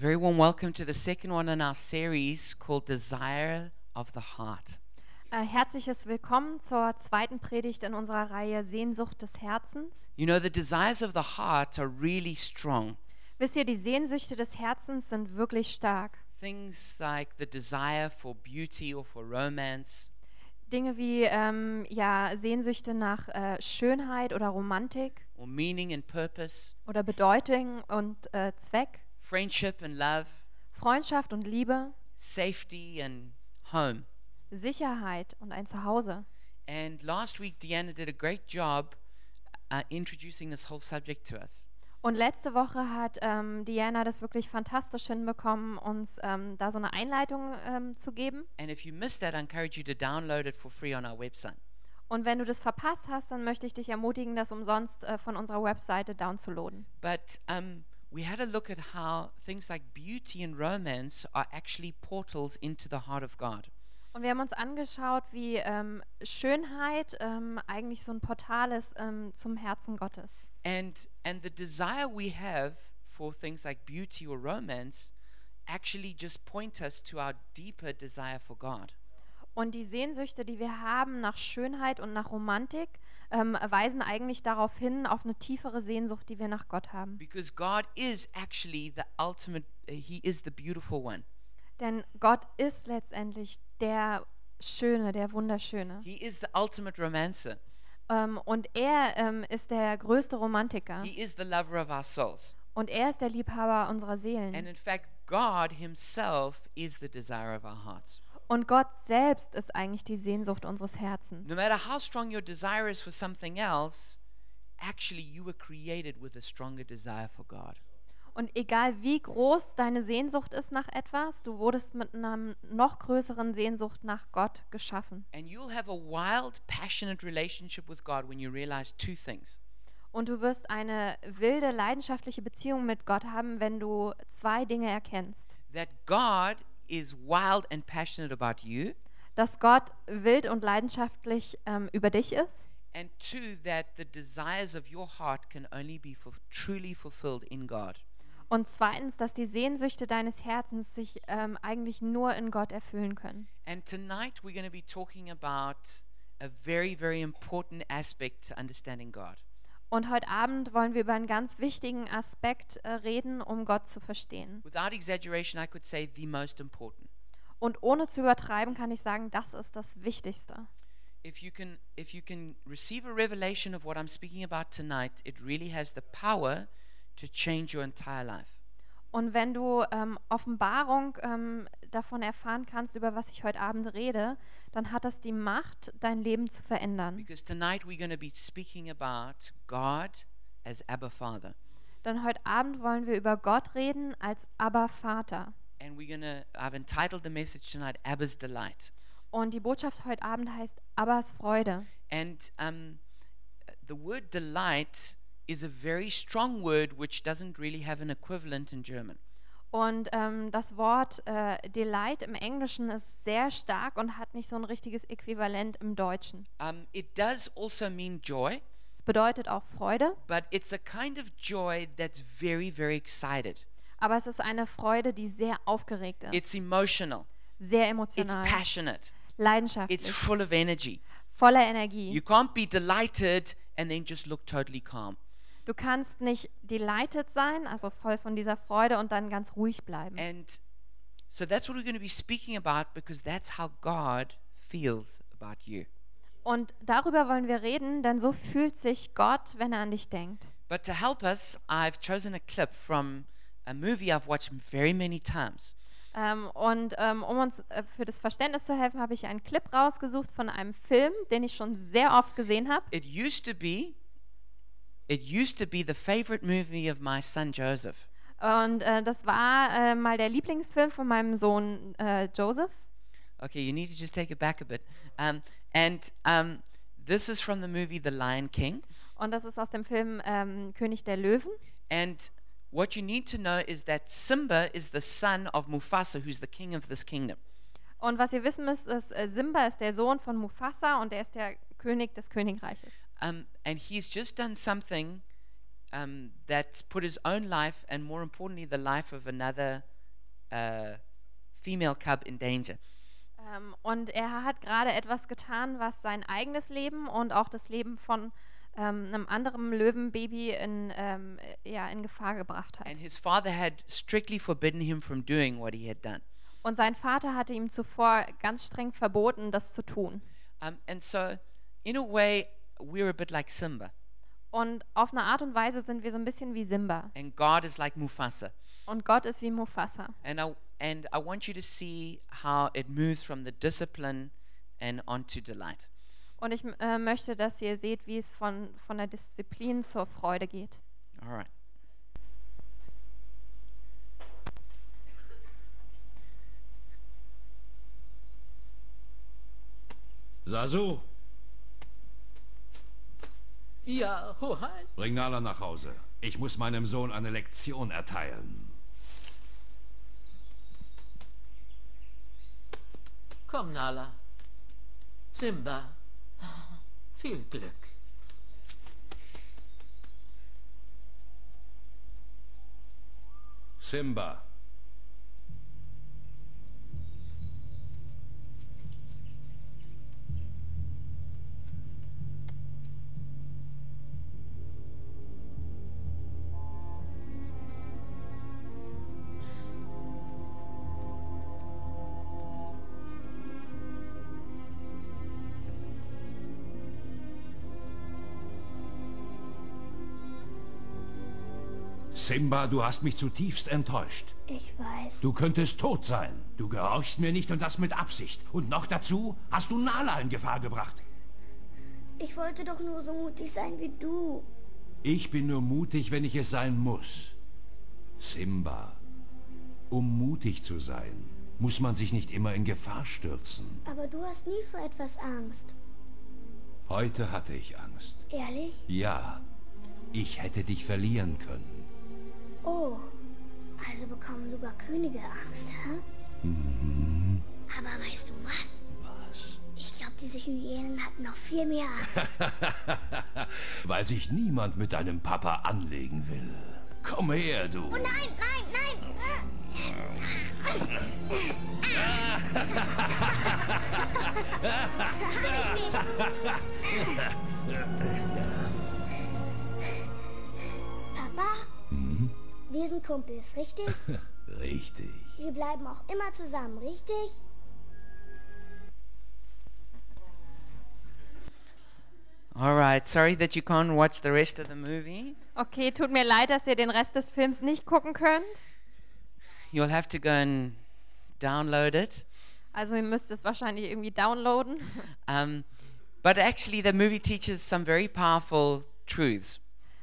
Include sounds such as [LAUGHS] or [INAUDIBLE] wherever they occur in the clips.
very warm welcome to the second one in our series called Desire of the Heart. Äh, herzliches Willkommen zur zweiten Predigt in unserer Reihe Sehnsucht des Herzens. You know, the desires of the heart are really strong. Wisst ihr, die Sehnsüchte des Herzens sind wirklich stark. Things like the desire for beauty or for romance, Dinge wie ähm, ja, Sehnsüchte nach äh, Schönheit oder Romantik or meaning and purpose, oder Bedeutung und äh, Zweck, friendship and love, Freundschaft und Liebe, safety and home. Sicherheit und ein Zuhause. And last week, Deanna did a great job uh, introducing this whole subject to us. Und letzte Woche hat ähm, Diana das wirklich fantastisch hinbekommen, uns ähm, da so eine Einleitung ähm, zu geben. And if you missed that, I encourage you to download it for free on our website. Und wenn du das verpasst hast, dann möchte ich dich ermutigen, das umsonst äh, von unserer Webseite downzuladen. But um, we had a look at how things like beauty and romance are actually portals into the heart of God. Und wir haben uns angeschaut, wie ähm, Schönheit ähm, eigentlich so ein Portal ist ähm, zum Herzen Gottes. And and the desire we have for things like beauty or romance actually just point us to our deeper desire for God. Und die Sehnsüchte, die wir haben nach Schönheit und nach Romantik, ähm, weisen eigentlich darauf hin, auf eine tiefere Sehnsucht, die wir nach Gott haben. Because God is actually the ultimate uh, he is the beautiful one. Denn Gott ist letztendlich der Schöne, der Wunderschöne. He is the ultimate romancer. Ähm, und er ähm, ist der größte Romantiker. He is the lover of our souls. Und er ist der Liebhaber unserer And Seelen. in fact, God himself is the desire of our hearts. Und Gott selbst ist eigentlich die Sehnsucht unseres Herzens. No matter how strong your desire is for something else, actually you were created with a stronger desire for God. Und egal wie groß deine Sehnsucht ist nach etwas, du wurdest mit einer noch größeren Sehnsucht nach Gott geschaffen. And you'll have a wild, passionate relationship with God when you realize two things. Und du wirst eine wilde, leidenschaftliche Beziehung mit Gott haben, wenn du zwei Dinge erkennst. That God is wild and passionate about you, Dass Gott wild und leidenschaftlich ähm, über dich ist. and two, that the desires of your heart can only be truly fulfilled in God. Und zweitens, dass die Sehnsüchte deines Herzens sich ähm, eigentlich nur in Gott erfüllen können. And tonight we're going to be talking about a very, very important aspect to understanding God. Und heute Abend wollen wir über einen ganz wichtigen Aspekt äh, reden, um Gott zu verstehen. Without exaggeration, I could say the most important. Und ohne zu übertreiben kann ich sagen, das ist das Wichtigste. If you can if you can receive a revelation of what I'm speaking about tonight, it really has the power to change your entire life. Und wenn du ähm, Offenbarung ähm, davon erfahren kannst, über was ich heute Abend rede, dann hat das die Macht, dein Leben zu verändern. Because tonight we're going to be speaking about God as Abba Father. Denn heute Abend wollen wir über Gott reden als Abba Vater. And we're going to I've entitled the message tonight Abba's Delight. Und die Botschaft heute Abend heißt Abbas Freude. And um, the word delight is a very strong word which doesn't really have an equivalent in German. Und ähm, das Wort äh, Delight im Englischen ist sehr stark und hat nicht so ein richtiges Äquivalent im Deutschen. Um, it does also mean joy, Es bedeutet auch Freude, but it's a kind of joy that's very, very excited. aber es ist eine Freude, die sehr aufgeregt ist, It's emotional, sehr it's emotional, passionate, it's leidenschaftlich, full of energy. voller Energie. You can't be delighted and then just look totally calm. Du kannst nicht delighted sein, also voll von dieser Freude und dann ganz ruhig bleiben. And so that's what we're going to be speaking about because that's how God feels about you. Und darüber wollen wir reden, denn so fühlt sich Gott, wenn er an dich denkt. But to help us, I've chosen a clip from a movie I've watched very many times. Ähm, und ähm, um uns äh, für das Verständnis zu helfen, habe ich einen Clip rausgesucht von einem Film, den ich schon sehr oft gesehen habe. It used to be it used to be the favorite movie of my son Joseph. Und äh, das war äh, mal der Lieblingsfilm von meinem Sohn äh, Joseph. Okay, you need to just take it back a bit. Um, and um, this is from the movie The Lion King. Und das ist aus dem Film ähm, König der Löwen. And what you need to know is that Simba is the son of Mufasa, who's the king of this kingdom. Und was ihr wissen müsst, ist, äh, Simba ist der Sohn von Mufasa und er ist der König des Königreiches. Um, and he's just done something um, that put his own life and, more importantly, the life of another uh, female cub in danger. Ähm, und er hat gerade etwas getan, was sein eigenes Leben und auch das Leben von ähm, einem anderen Löwenbaby in, ähm, äh, ja, in Gefahr gebracht hat. And his father had strictly forbidden him from doing what he had done. Und sein Vater hatte ihm zuvor ganz streng verboten, das zu tun. Um, and so, in a way, we're a bit like Simba, Und auf eine Art und Weise sind wir so ein bisschen wie Simba. and God is like Mufasa. Und Gott ist wie Mufasa. And I, and I want you to see how it moves from the discipline and onto delight. Und ich äh, möchte, dass ihr seht, wie es von, von der Disziplin zur Freude geht. All right. Sasu, Ja, Hoheit. bring Nala nach Hause. Ich muss meinem Sohn eine Lektion erteilen. Komm, Nala. Simba. Viel Glück. Simba. Simba, du hast mich zutiefst enttäuscht. Ich weiß. Du könntest tot sein. Du gehorchst mir nicht und das mit Absicht. Und noch dazu hast du Nala in Gefahr gebracht. Ich wollte doch nur so mutig sein wie du. Ich bin nur mutig, wenn ich es sein muss. Simba, um mutig zu sein, muss man sich nicht immer in Gefahr stürzen. Aber du hast nie vor etwas Angst. Heute hatte ich Angst. Ehrlich? Ja, ich hätte dich verlieren können. Oh. Also bekommen sogar Könige Angst, hä? Aber weißt du was? Was? Ich glaube, diese Hyänen hatten noch viel mehr Angst. [LAUGHS] Weil sich niemand mit deinem Papa anlegen will. Komm her, du. nein, nein, nein! [LAUGHS] Nicht. [LAUGHS] Papa? Wir sind Kumpels, richtig? [LAUGHS] Richtig. Wir bleiben auch immer zusammen, richtig? All right. Sorry that you can't watch the rest of the movie. Okay, tut mir leid, dass ihr den Rest des Films nicht gucken könnt. You'll have to go and download it. Also ihr müsst es wahrscheinlich irgendwie downloaden. Um, but actually, the movie teaches some very powerful truths.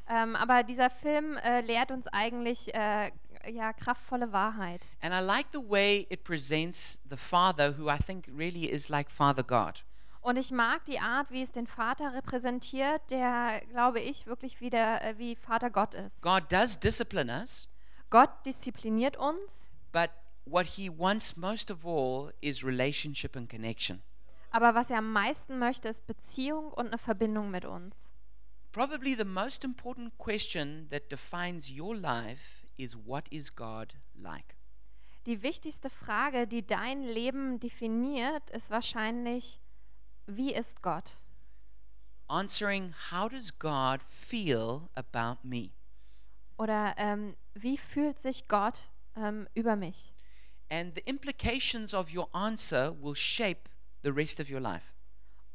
Ähm, aber dieser Film äh, lehrt uns eigentlich äh, ja, kraftvolle Wahrheit. And I like the way it presents the Father, who I think really is like Father God. Und ich mag die Art, wie es den Vater repräsentiert, der, glaube ich, wirklich wie, der, äh, wie Vater Gott ist. God does discipline us, Gott diszipliniert uns, but what he wants most of all is relationship and connection. aber was er am meisten möchte, ist Beziehung und eine Verbindung mit uns. Probably the most important question that defines your life is what is God like? Die wichtigste Frage, die dein Leben definiert, ist wahrscheinlich, wie ist Gott? Answering, how does God feel about me? Oder ähm, wie fühlt sich Gott ähm, über mich? And the implications of your answer will shape the rest of your life.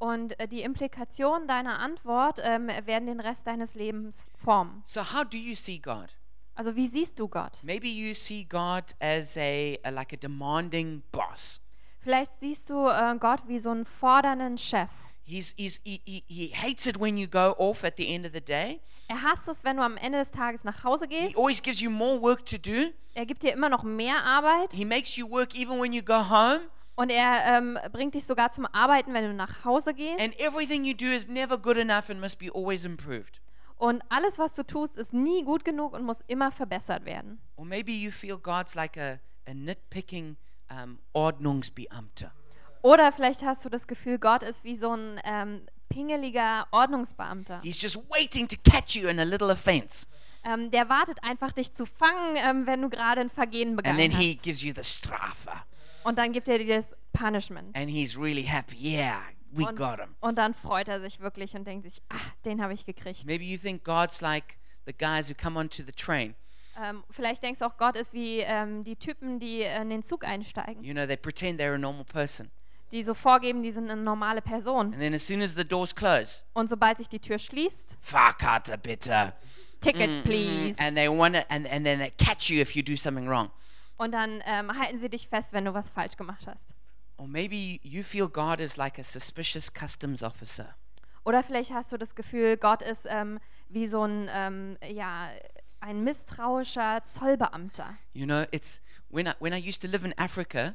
Und äh, die Implikationen deiner Antwort ähm, werden den Rest deines Lebens formen. So, how do you see God? Also wie siehst du Gott? Maybe you see God as a, a like a demanding boss. Vielleicht siehst du äh, Gott wie so einen fordernden Chef. He's, he's, he, he, he hates it when you go off at the end of the day. Er hasst es, wenn du am Ende des Tages nach Hause He gehst. always gives you more work to do. Er gibt dir immer noch mehr Arbeit He makes you work even when you go home. Und er ähm, bringt dich sogar zum Arbeiten, wenn du nach Hause gehst. And everything you do is never good enough and must be always improved. Und alles, was du tust, ist nie gut genug und muss immer verbessert werden. Or maybe you feel God's like a, a nitpicking um, Ordnungsbeamter. Oder vielleicht hast du das Gefühl, Gott ist wie so ein ähm, pingeliger Ordnungsbeamter. He's just waiting to catch you in a little offense. Ähm, der wartet einfach, dich zu fangen, ähm, wenn du gerade ein Vergehen And then begangen he hast. gives you the Strafe. Und dann gibt er dir das Punishment. And he's really happy. Yeah, we Und, got him. und dann freut er sich wirklich und denkt sich, ah, den habe ich gekriegt. Maybe you think God's like the guys who come onto the train. Ähm, vielleicht denkst du auch, Gott ist wie ähm, die Typen, die in den Zug einsteigen, You know, they pretend they're a normal person. die so vorgeben, die sind eine normale Person. And then as soon as the doors close, Und sobald sich die Tür schließt, Fahrkarte bitte. Ticket please. And they want and, and then they catch you if you do something wrong. Und dann ähm, halten sie dich fest, wenn du was falsch gemacht hast. Or maybe you feel God is like a suspicious customs officer. Oder vielleicht hast du das Gefühl, Gott ist ähm, wie so ein, ähm, ja, ein misstrauischer Zollbeamter. You know, it's when I, when I used to live in Africa,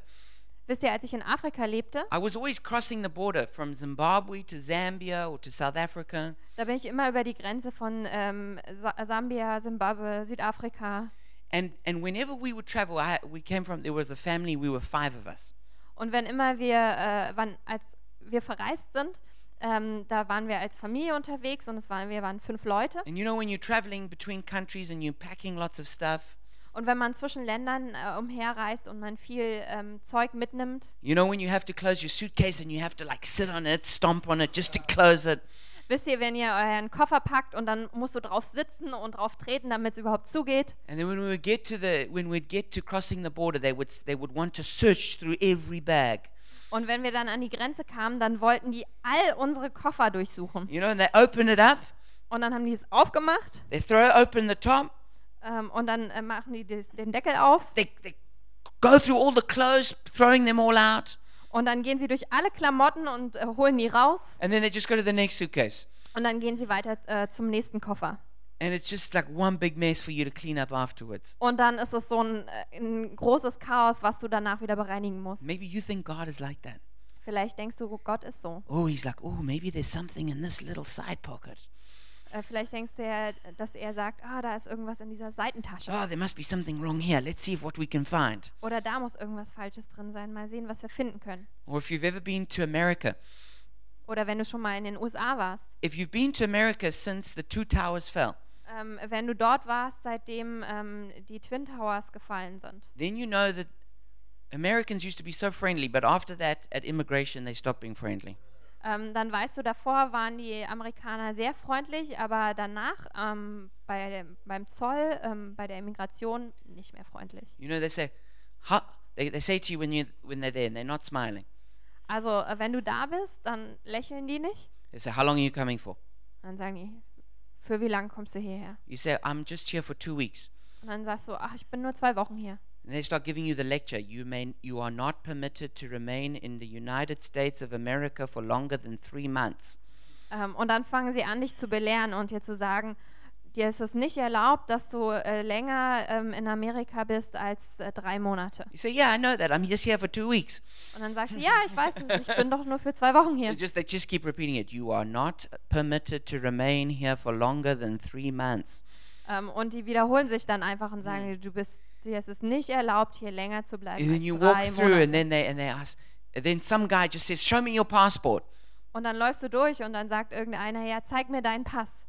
Wisst ihr, als ich in Afrika lebte, I was always crossing the border from Zimbabwe to Zambia or to South Africa. da bin ich immer über die Grenze von ähm, Sa Sambia, Simbabwe, Südafrika. And and whenever we would travel, I, we came from there was a family. We were five of us, Und wenn immer wir, äh, wann, als wir verreist sind, ähm, da waren wir als Familie unterwegs und es waren, wir waren fünf Leute. and you know when you're traveling between countries and you're packing lots of stuff, Und wenn man zwischen Ländern äh, umherreist und man viel ähm, Zeug mitnimmt, you know when you have to close your suitcase and you have to like sit on it, stomp on it just to close it. Wisst ihr, wenn ihr euren Koffer packt und dann musst du drauf sitzen und drauf treten, damit es überhaupt zugeht. And then when we would get to the when we'd get to crossing the border, they would they would want to search through every bag. Und wenn wir dann an die Grenze kamen, dann wollten die all unsere Koffer durchsuchen. You know, and they open it up, Und dann haben die es aufgemacht they throw open the top, ähm, und dann äh, machen die des, den Deckel auf they, they go through all the clothes, throwing them all out, und dann gehen sie durch alle Klamotten und äh, holen die raus and then they just go to the next suitcase. und dann gehen sie weiter äh, zum nächsten Koffer. And it's just like one big mess for you to clean up afterwards. Und dann ist es so ein, äh, ein großes Chaos, was du danach wieder bereinigen musst. Maybe you think God is like that. Vielleicht denkst du, Gott ist so. Oh, he's like, oh, maybe there's something in this little side pocket. Äh, vielleicht denkst du ja, dass er sagt, ah, da ist irgendwas in dieser Seitentasche. Oh, there must be something wrong here. Let's see if what we can find. Oder da muss irgendwas Falsches drin sein. Mal sehen, was wir finden können. Or if you've ever been to America, Oder wenn du schon mal in den USA warst. if you've been to America since the two towers fell, Ähm, wenn du dort warst, seitdem ähm, die Twin Towers gefallen sind, then you know that Americans used to be so friendly, but after that, at immigration, they stopped being friendly. Ähm, dann weißt du, davor waren die Amerikaner sehr freundlich, aber danach ähm, bei dem, beim Zoll, ähm, bei der Immigration nicht mehr freundlich. You know, they say, huh? They, they say to you when, you when they're there and they're not smiling. Also äh, wenn du da bist, dann lächeln die nicht. They say, how long are you coming for? Dann sagen die, für wie lange kommst du hierher? You say, I'm just here for two weeks. Und dann sagst du, ach, ich bin nur zwei Wochen hier. They start giving you the lecture. You, may, you are not permitted to remain in the United States of America for longer than three months. Ähm, und dann fangen sie an, dich zu belehren und dir zu sagen, dir ist es nicht erlaubt, dass du äh, länger ähm, in Amerika bist als äh, drei Monate. You say, yeah, I know that. I'm just here for two weeks. Und dann sagst du, ja, ich weiß es, ich bin doch nur für zwei Wochen They hier. just, they just keep repeating it. You are not permitted to remain here for longer than three months. Ähm, und die wiederholen sich dann einfach und sagen, dir, du bist, dir ist es nicht erlaubt, hier länger zu bleiben And then you walk drei through, and Monate. then they and they ask. And then some guy just says, "Show me your passport." Und dann läufst du durch und dann sagt irgendeiner, ja, zeig mir deinen Pass.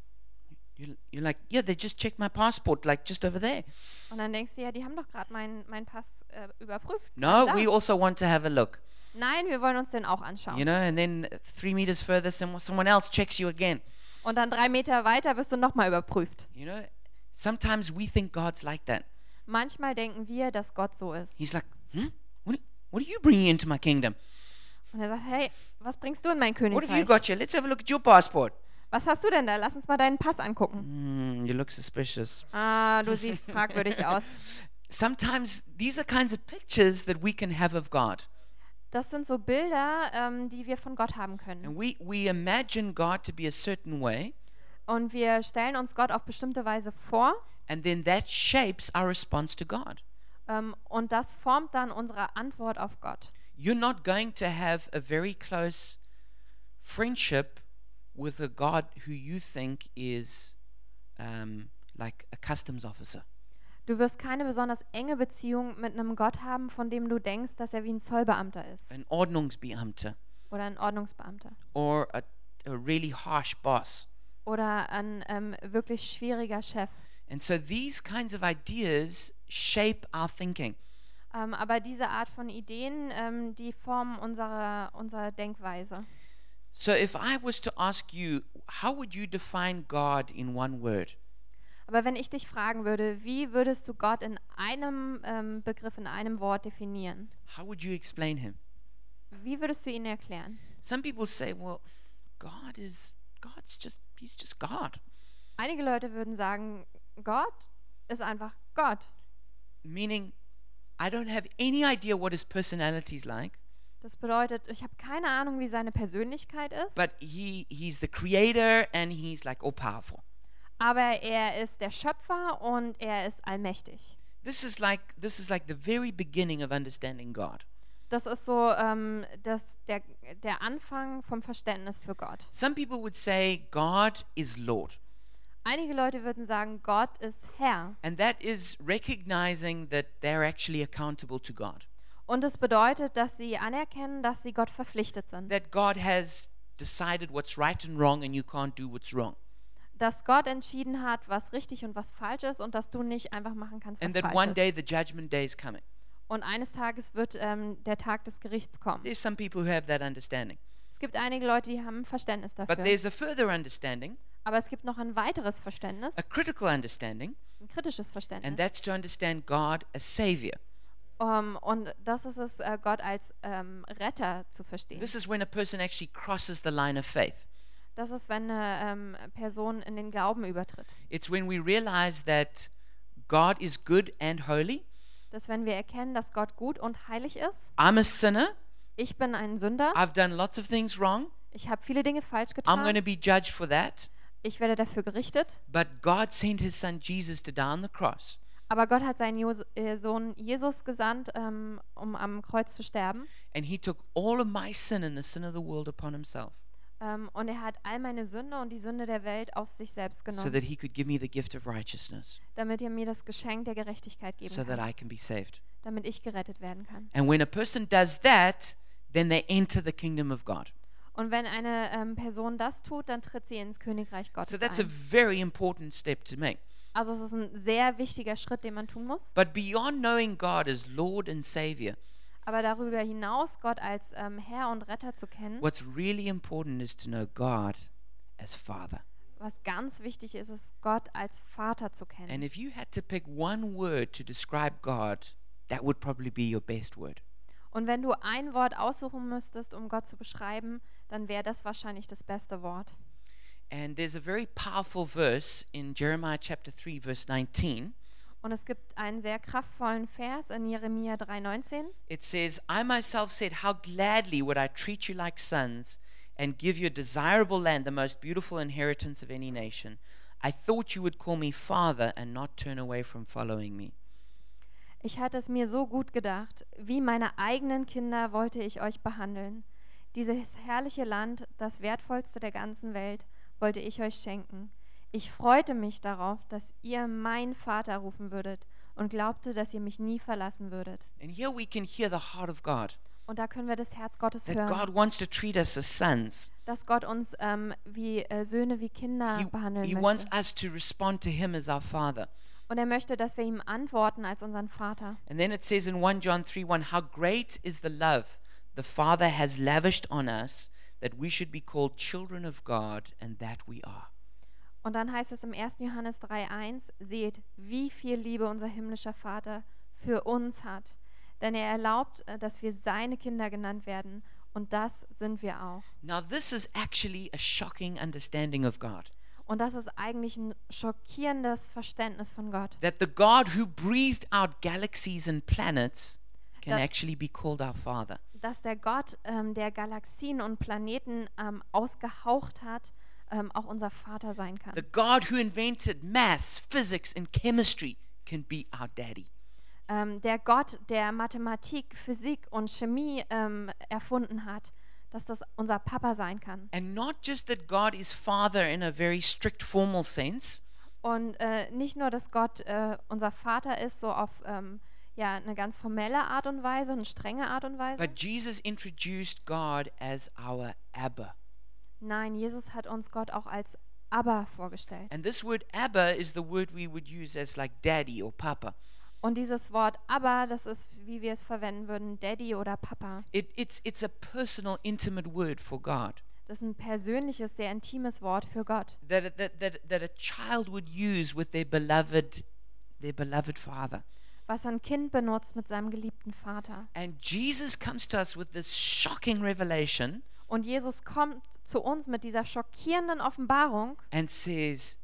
You're, you're like, "Yeah, they just checked my passport, like just over there." Und dann denkst du, ja, die haben doch gerade meinen meinen Pass äh, überprüft. No, Da. we also want to have a look. Nein, wir wollen uns den auch anschauen. You know, and then three meters further, someone else checks you again. Und dann drei Meter weiter wirst du nochmal überprüft. You know, sometimes we think God's like that. Manchmal denken wir, dass Gott so ist. He's like, "Hmm, what? Are, what are you bringing into my kingdom? Und er sagt, hey, was bringst du in mein What have you Königreich? got here? Let's have a look at your passport." Was hast du denn da? Lass uns mal deinen Pass angucken. Hmm, you look suspicious. Ah, du siehst [LAUGHS] fragwürdig aus. Sometimes these are kinds of pictures that we can have of God. Das sind so Bilder, ähm, die wir von Gott haben können. And we, we imagine God to be a certain way, Und wir stellen uns Gott auf bestimmte Weise vor. And then that shapes our response to God. Ähm, und das formt dann unsere Antwort auf Gott. You're not going to have a very close friendship with a God who you think is um, like a customs officer. Du wirst keine besonders enge Beziehung mit einem Gott haben, von dem du denkst, dass er wie ein Zollbeamter ist an Ordnungsbeamter, oder ein Ordnungsbeamter. or a a really harsh boss. oder ein ähm, wirklich schwieriger Chef. And so these kinds of ideas shape our thinking. Ähm, aber diese Art von Ideen, ähm, die formen unsere, unsere Denkweise. So if I was to ask you, how would you define God in one word? Aber wenn ich dich fragen würde, wie würdest du Gott in einem ähm, Begriff, in einem Wort definieren? How would you explain him? Wie würdest du ihn erklären? Some people say, well, God is God's just he's just God. Einige Leute würden sagen, Gott ist einfach Gott. Meaning I don't have any idea what his personality is like, Das bedeutet, ich habe keine Ahnung, wie seine Persönlichkeit ist, but he he's the creator and he's like all powerful. aber er ist der Schöpfer und er ist allmächtig. This is like this is like the very beginning of understanding God. Das ist so ähm, das, der, der Anfang vom Verständnis für Gott. Some people would say God is Lord. Einige Leute würden sagen, Gott ist Herr. And that is recognizing that they're actually accountable to God. Und es bedeutet, dass sie anerkennen, dass sie Gott verpflichtet sind. That God has decided what's right and wrong and you can't do what's wrong. Dass Gott entschieden hat, was richtig und was falsch ist und dass du nicht einfach machen kannst, was And that falsch one ist. day the judgment day is coming. Und eines Tages wird ähm, der Tag des Gerichts kommen. There's some people who have that understanding. Es gibt einige Leute, die haben Verständnis But dafür. there's a further understanding, Aber es gibt noch ein weiteres Verständnis, a critical understanding, ein kritisches and Verständnis. that's to understand God as Savior. Um, und das ist es, äh, Gott als ähm, Retter zu verstehen. This is when a person actually crosses the line of faith. Das ist, wenn eine ähm, Person in den Glauben übertritt. It's when we realize that God is good and holy. Dass wenn wir erkennen, dass Gott gut und heilig ist, I'm a sinner. ich bin ein Sünder, I've done lots of things wrong. ich habe viele Dinge falsch I'm going to getan, be judged for that. Ich werde dafür gerichtet, But God sent his son Jesus to die on the cross. aber Gott hat seinen Jos äh, Sohn Jesus gesandt, ähm, um am Kreuz zu sterben. And he took all of my sin and the sin of the world upon himself Ähm, und er hat all meine Sünde und die Sünde der Welt auf sich selbst so genommen, that he could give me the gift of righteousness damit er mir das Geschenk der Gerechtigkeit geben so that kann, I can be saved. damit ich gerettet werden kann. And when a person does that, then they enter the kingdom of God. Und wenn eine ähm, Person das tut, dann tritt sie ins Königreich Gottes So that's a ein. very important step to make. Also es ist ein sehr wichtiger Schritt, den man tun muss. But beyond knowing God as Lord and Savior, Aber darüber hinaus, Gott als ähm, Herr und Retter zu kennen, what's really important is to know God as Father. was ganz wichtig ist, ist Gott als Vater zu kennen. And if you had to pick one word to describe God, that would probably be your best word. Und wenn du ein Wort aussuchen müsstest, um Gott zu beschreiben, dann wäre das wahrscheinlich das beste Wort. And there's a very powerful verse in Jeremiah chapter 3, verse 19. Und es gibt einen sehr kraftvollen Vers in Jeremia 3,19. It says, I myself said, How gladly would I treat you like sons and give you a desirable land, the most beautiful inheritance of any nation. I thought you would call me Father and not turn away from following me. Ich hatte es mir so gut gedacht, wie meine eigenen Kinder wollte ich euch behandeln. Dieses herrliche Land, das wertvollste der ganzen Welt, wollte ich euch schenken. Ich freute mich darauf, dass ihr mein Vater rufen würdet und glaubte, dass ihr mich nie verlassen würdet. And here we can hear the heart of God Und da können wir das Herz Gottes that hören, God wants to treat us as sons. dass Gott uns ähm, wie äh, Söhne, wie Kinder He, behandeln he wants möchte. us to respond to Him as our Father. Und er möchte, dass wir ihm antworten als unseren Vater. And then it says in 1 John 3 1, How great is the love the Father has lavished on us that we should be called children of God, and that we are. Und dann heißt es im 1. Johannes 3,1: Seht, wie viel Liebe unser himmlischer Vater für uns hat. Denn er erlaubt, äh, dass wir seine Kinder genannt werden. Und das sind wir auch. Now, this is actually a shocking understanding of God. Und das ist eigentlich ein schockierendes Verständnis von Gott. That the God who breathed out galaxies and planets can That- actually be called our Father. Dass der Gott, ähm, der Galaxien und Planeten ähm, ausgehaucht hat, ähm, auch unser Vater sein kann. The God who invented maths, physics, and chemistry can be our daddy. ähm, der Gott, der Mathematik, Physik und Chemie ähm, erfunden hat, dass das unser Papa sein kann. And not just that God is Father in a very strict, formal sense, Und äh, nicht nur, dass Gott äh, unser Vater ist, so auf ähm, ja, eine ganz formelle Art und Weise, eine strenge Art und Weise, but Jesus introduced God as our Abba. Nein, Jesus hat uns Gott auch als Abba vorgestellt. And this word Abba is the word we would use as like daddy or papa. Und dieses Wort Abba, das ist, wie wir es verwenden würden, Daddy oder Papa. It, it's, it's a personal, intimate word for God Das ist ein persönliches, sehr intimes Wort für Gott, that, that, that, that a child would use with their beloved, their beloved father. Was ein Kind benutzt mit seinem geliebten Vater. And Jesus comes to us with this shocking revelation Und Jesus kommt zu uns mit dieser schockierenden Offenbarung and says,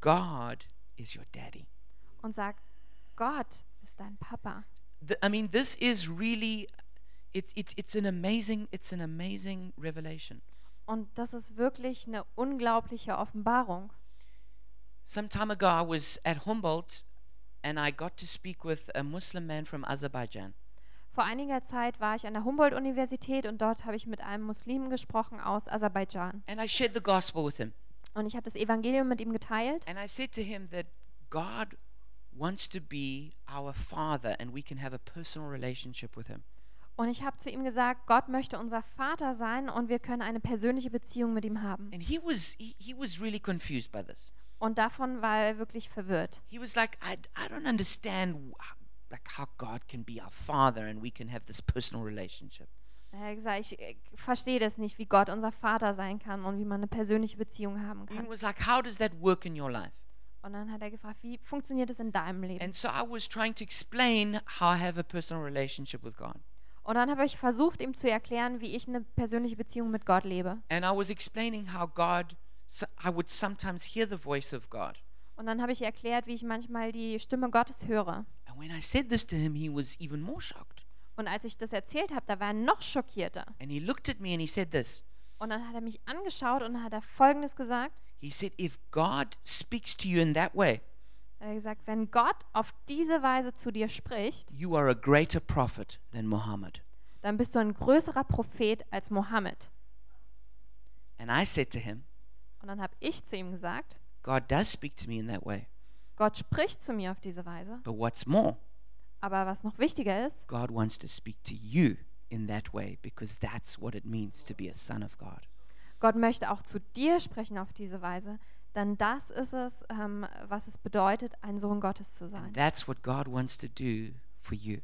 God is your daddy. und sagt, Gott ist dein Papa. The, I mean, this is really, it's, it's, it's an amazing, it's an amazing revelation. Und das ist wirklich eine unglaubliche Offenbarung. Some time ago, I was at Humboldt and I got to speak with a Muslim man from Azerbaijan. Vor einiger Zeit war ich an der Humboldt-Universität und dort habe ich mit einem Muslimen gesprochen aus Aserbaidschan. And I shared the gospel with him. Und ich habe das Evangelium mit ihm geteilt And I said to him that God wants to be our father and we can have a personal relationship with him. und ich habe zu ihm gesagt, Gott möchte unser Vater sein und wir können eine persönliche Beziehung mit ihm haben. And he was, he, he was really confused by this. Und davon war er wirklich verwirrt. He was like, I, I don't understand like how God can be our father and we can have this personal relationship. Er hat gesagt, ich äh, verstehe das nicht, wie Gott unser Vater sein kann und wie man eine persönliche Beziehung haben He kann. was like, how does that work in your life? Und dann hat er gefragt, wie funktioniert es in deinem Leben? And so I was trying to explain how I have a personal relationship with God. Und dann habe ich versucht, ihm zu erklären, wie ich eine persönliche Beziehung mit Gott lebe. And I was explaining how God, so I would sometimes hear the voice of God. Und dann habe ich erklärt, wie ich manchmal die Stimme Gottes höre. And when I said this to him, he was even more shocked. Und als ich das erzählt habe, da war er noch schockierter. And he looked at me and he said this. Und dann hat er mich angeschaut und hat er Folgendes gesagt. He said, If God speaks to you in that way, Er hat gesagt, wenn Gott auf diese Weise zu dir spricht, you are a greater prophet than Muhammad. dann bist du ein größerer Prophet als Mohammed. And I said to him, Und dann habe ich zu ihm gesagt, God does speak to me in that way. Gott spricht zu mir auf diese Weise. But what's more, Aber was noch wichtiger ist, God wants to speak to you in that way because that's what it means to be a son of God. Gott möchte auch zu dir sprechen auf diese Weise. Denn das ist es, ähm, was es bedeutet, ein Sohn Gottes zu sein. And that's what God wants to do for you.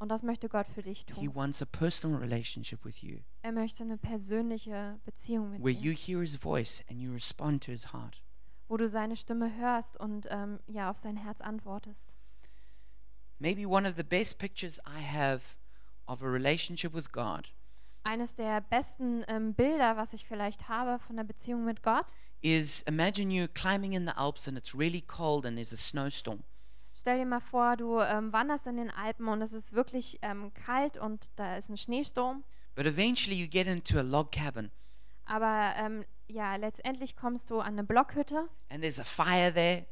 Und das möchte Gott für dich He tun. wants a personal relationship with you Er möchte eine persönliche Beziehung mit where you dir, hear his voice and you respond to his heart. wo du seine Stimme hörst und ähm, ja auf sein Herz antwortest. Maybe one of the best pictures I have of a relationship with God Eines der besten ähm, Bilder, was ich vielleicht habe von der Beziehung mit Gott, is imagine you climbing in the Alps and it's really cold and there's a snowstorm. Stell dir mal vor, du ähm, wanderst in den Alpen und es ist wirklich ähm, kalt und da ist ein Schneesturm. But eventually you get into a log cabin. Aber ähm, ja, letztendlich kommst du an eine Blockhütte. And there's a fire there.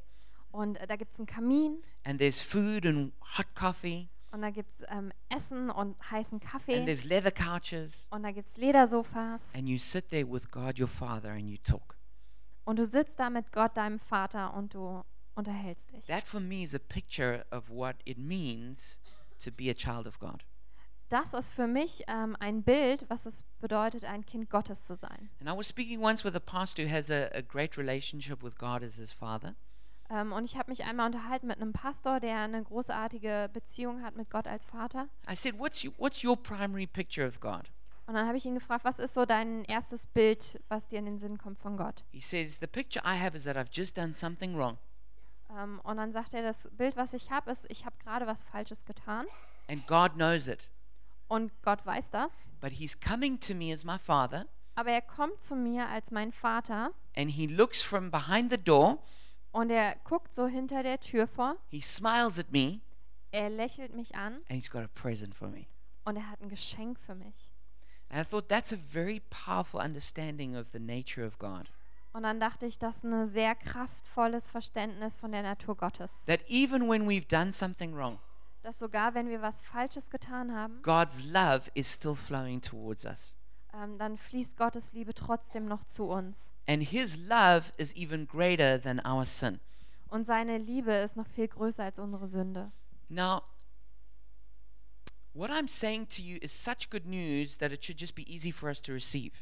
Und äh, da gibt es einen Kamin. And there's food and hot coffee. Und da gibt es ähm, Essen und heißen and Kaffee there's leather couches. Und da gibt es Ledersofas. And you sit there with God your Father and you talk. und du sitzt da mit Gott, deinem Vater, und du unterhältst dich. That for me is a picture of what it means to be a child of God. Das ist für mich ähm, ein Bild, was es bedeutet, ein Kind Gottes zu sein. And I was speaking once with a pastor who has a, a great relationship with God as his father. Ähm, und ich habe mich einmal unterhalten mit einem Pastor, der eine großartige Beziehung hat mit Gott als Vater. I said, What's, you, what's your primary picture of God? Und dann habe ich ihn gefragt, was ist so dein erstes Bild, was dir in den Sinn kommt von Gott? He says, The picture I have is that I've just done something wrong Ähm, und dann sagt er, das Bild, was ich habe, ist, ich habe gerade was Falsches getan. and God knows it. Und Gott weiß das. But He's coming to me as my father Aber er kommt zu mir als mein Vater and He looks from behind the door, und er guckt so hinter der Tür vor. He smiles at me, Er lächelt mich an and He's got a present for me. und er hat ein Geschenk für mich. And I thought that's a very powerful understanding of the nature of God. Und dann dachte ich, das ist ein sehr kraftvolles Verständnis von der Natur Gottes. That even when we've done something wrong, Dass sogar wenn wir was Falsches getan haben, God's love is still flowing towards us. ähm, dann fließt Gottes Liebe trotzdem noch zu uns. And His love is even greater than our sin. Und seine Liebe ist noch viel größer als unsere Sünde. Now, what I'm saying to you is such good news that it should just be easy for us to receive.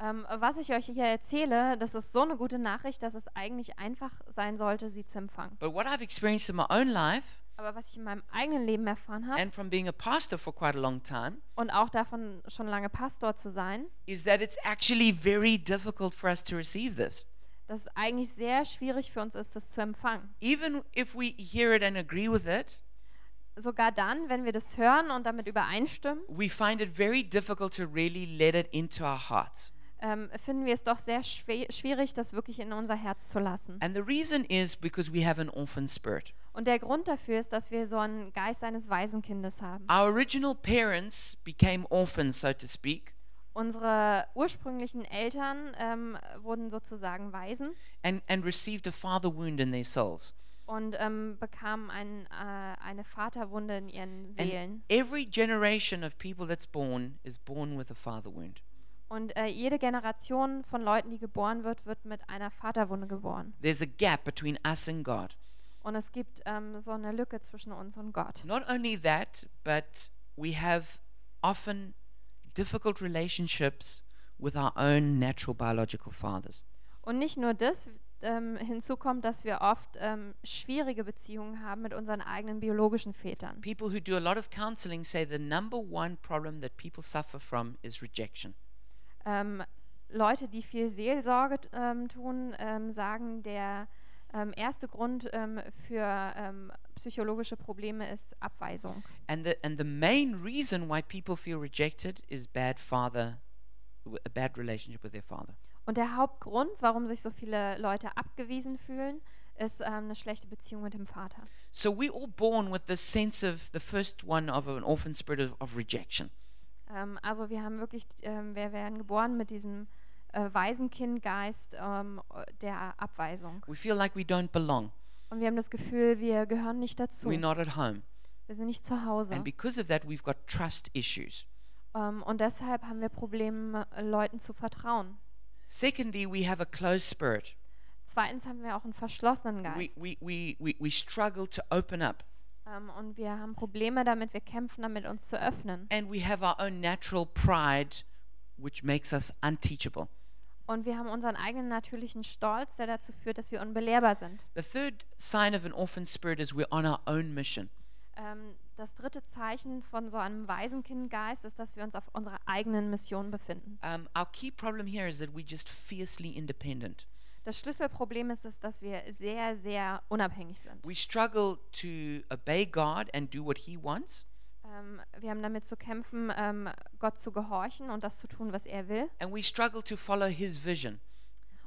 Ähm, was ich euch hier erzähle, das ist so eine gute Nachricht, dass es eigentlich einfach sein sollte, sie zu empfangen. But what I've experienced in my own life Aber was ich in meinem eigenen Leben erfahren habe and from being a pastor for quite a long time und auch davon schon lange Pastor zu sein, is that it's actually very difficult for us to receive this. dass es eigentlich sehr schwierig für uns ist, das zu empfangen. Even if we hear it and agree with it, Sogar dann, wenn wir das hören und damit übereinstimmen, we find it very difficult to really let it into our hearts. Ähm, finden wir es doch sehr schwierig, das wirklich in unser Herz zu lassen. And the reason is because we have an orphan spirit. Und der Grund dafür ist, dass wir so einen Geist eines Waisenkindes haben. Our original parents became orphans, so to speak, Unsere ursprünglichen Eltern ähm, wurden sozusagen Waisen and, and received a father wound in their souls. und ähm, bekamen ein, äh, eine Vaterwunde in ihren And Seelen. every generation of people that's born is born with a father wound. Und äh, jede Generation von Leuten, die geboren wird, wird mit einer Vaterwunde geboren. There's a gap between us and God. Und es gibt ähm, so eine Lücke zwischen uns und Gott. Not only that, but we have often difficult relationships with our own natural biological fathers. Und nicht nur das, ähm, hinzu kommt, dass wir oft ähm, schwierige Beziehungen haben mit unseren eigenen biologischen Vätern. People who do a lot of counseling say the number one problem that people suffer from is rejection. Ähm, Leute, die viel Seelsorge ähm, tun, ähm, sagen, der ähm, erste Grund ähm, für ähm, psychologische Probleme ist Abweisung. And the and the main reason why people feel rejected is bad father a bad relationship with their father. Und der Hauptgrund, warum sich so viele Leute abgewiesen fühlen, ist ähm, eine schlechte Beziehung mit dem Vater. So we all born with this sense of the first one of an orphan spirit of, of rejection. Ähm, also wir haben wirklich, ähm, wir werden geboren mit diesem äh, Waisenkindgeist ähm, der Abweisung. We feel like we don't belong. Und wir haben das Gefühl, wir gehören nicht dazu. We're not at home. Wir sind nicht zu Hause. And because of that we've got trust issues. Ähm, und deshalb haben wir Probleme, Leuten zu vertrauen. Secondly, we have a closed spirit. Zweitens haben wir auch einen verschlossenen We, Geist. we, we, we, we struggle to open up. Ähm, und wir haben Probleme damit, wir kämpfen damit, uns zu öffnen. And we have our own natural pride, which makes us unteachable. Und wir haben unseren eigenen natürlichen Stolz, der dazu führt, dass wir unbelehrbar sind. The third sign of an orphan spirit is we're on our own mission. Ähm, das dritte Zeichen von so einem Waisenkindgeist ist, dass wir uns auf unserer eigenen Mission befinden. Um, our key problem here is that we're just fiercely independent. Das Schlüsselproblem ist es, dass wir sehr, sehr unabhängig sind. We struggle to obey God and do what He wants, Ähm, wir haben damit zu kämpfen, ähm, Gott zu gehorchen und das zu tun, was er will. and we struggle to follow His vision.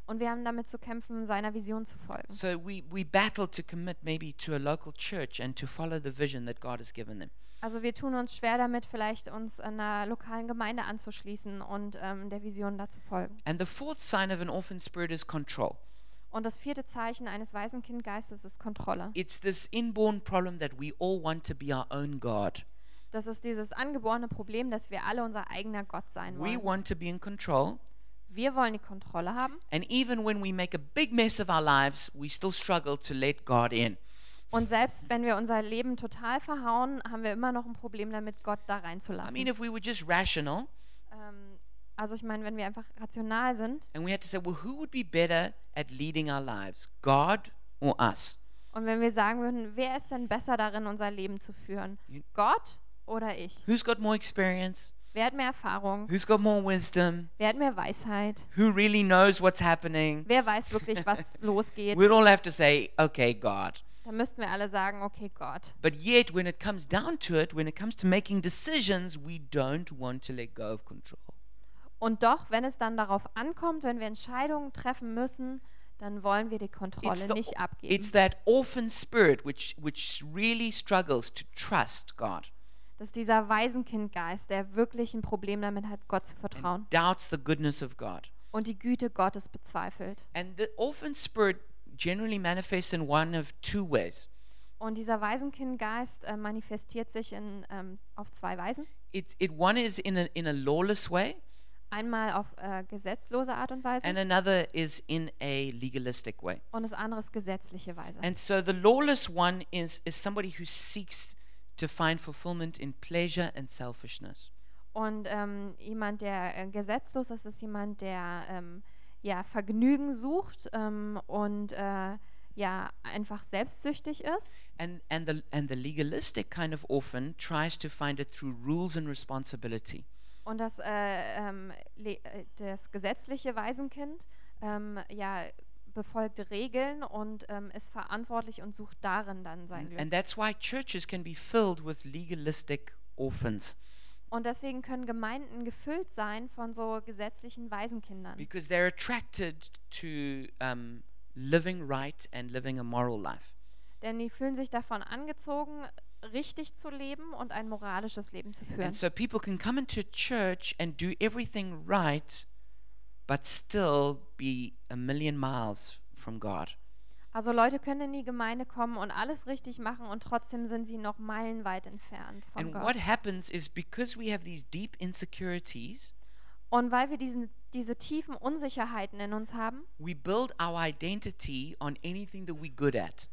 Und wir haben damit zu kämpfen, seiner Vision zu folgen. So we, we battle to commit maybe to a local church and to follow the vision that God has given them. Also wir tun uns schwer damit, vielleicht uns einer lokalen Gemeinde anzuschließen und ähm, der Vision dazu folgen. And the fourth sign of an orphan spirit is control. Und das vierte Zeichen eines Waisenkindgeistes ist Kontrolle. It's this inborn problem that we all want to be our own God. Das ist dieses angeborene Problem, dass wir alle unser eigener Gott sein We wollen. want to be in control, Wir wollen die Kontrolle haben. and even when we make a big mess of our lives, we still struggle to let God in. Und selbst wenn wir unser Leben total verhauen, haben wir immer noch ein Problem damit, Gott da I reinzulassen. mean, if we were just rational ähm, also ich meine, wenn wir einfach rational sind and we had to say, well, who would be better at leading our lives, God or us? und wenn wir sagen würden, wer ist denn besser darin, unser Leben zu führen? You- Gott oder ich? Who's got more experience? Wer hat mehr Erfahrung? Who's got more wisdom? Wer hat mehr Weisheit? Who really knows what's happening? Wer weiß wirklich, was [LAUGHS] losgeht? We'd all have to say, okay, God. Da müssten wir alle sagen, okay, Gott. But yet, when it comes down to it, when it comes to making decisions, we don't want to let go of control. Und doch, wenn es dann darauf ankommt, wenn wir Entscheidungen treffen müssen, dann wollen wir die Kontrolle It's, the, nicht abgeben. it's that orphan spirit which, which really struggles to trust God Das ist dieser Waisenkindgeist, der wirklich ein Problem damit hat, Gott zu vertrauen and doubts the goodness of God. und die Güte Gottes bezweifelt. And the orphan spirit generally manifests in one of two ways. Und dieser Waisenkindgeist äh, manifestiert sich in, ähm, auf zwei Weisen. It's, it one is in a, in a lawless way, Einmal auf äh, gesetzlose Art und Weise and another is in a legalistic way. und das andere ist gesetzliche Weise. And so the lawless one is, is somebody who seeks to find fulfillment in pleasure and selfishness. Und ähm, jemand, der äh, gesetzlos ist, ist jemand, der ähm, ja, Vergnügen sucht ähm, und äh, ja, einfach selbstsüchtig ist. And, and, the, and the legalistic kind of orphan tries to find it through rules and responsibility. Und das, äh, ähm, äh, das gesetzliche Waisenkind ähm, ja, befolgt Regeln und ähm, ist verantwortlich und sucht darin dann sein Glück. And that's why churches can be filled with legalistic orphans Und deswegen können Gemeinden gefüllt sein von so gesetzlichen Waisenkindern. because they're attracted to um, living right and living a moral life. Denn die fühlen sich davon angezogen, richtig zu leben und ein moralisches Leben zu führen. And so people can come into church and do everything right, but still be a million miles from God. Also Leute können in die Gemeinde kommen und alles richtig machen und trotzdem sind sie noch meilenweit entfernt von And Gott. what happens is because we have these deep insecurities, Und weil wir diesen, diese tiefen Unsicherheiten in uns haben, we build our identity on anything that we're good at.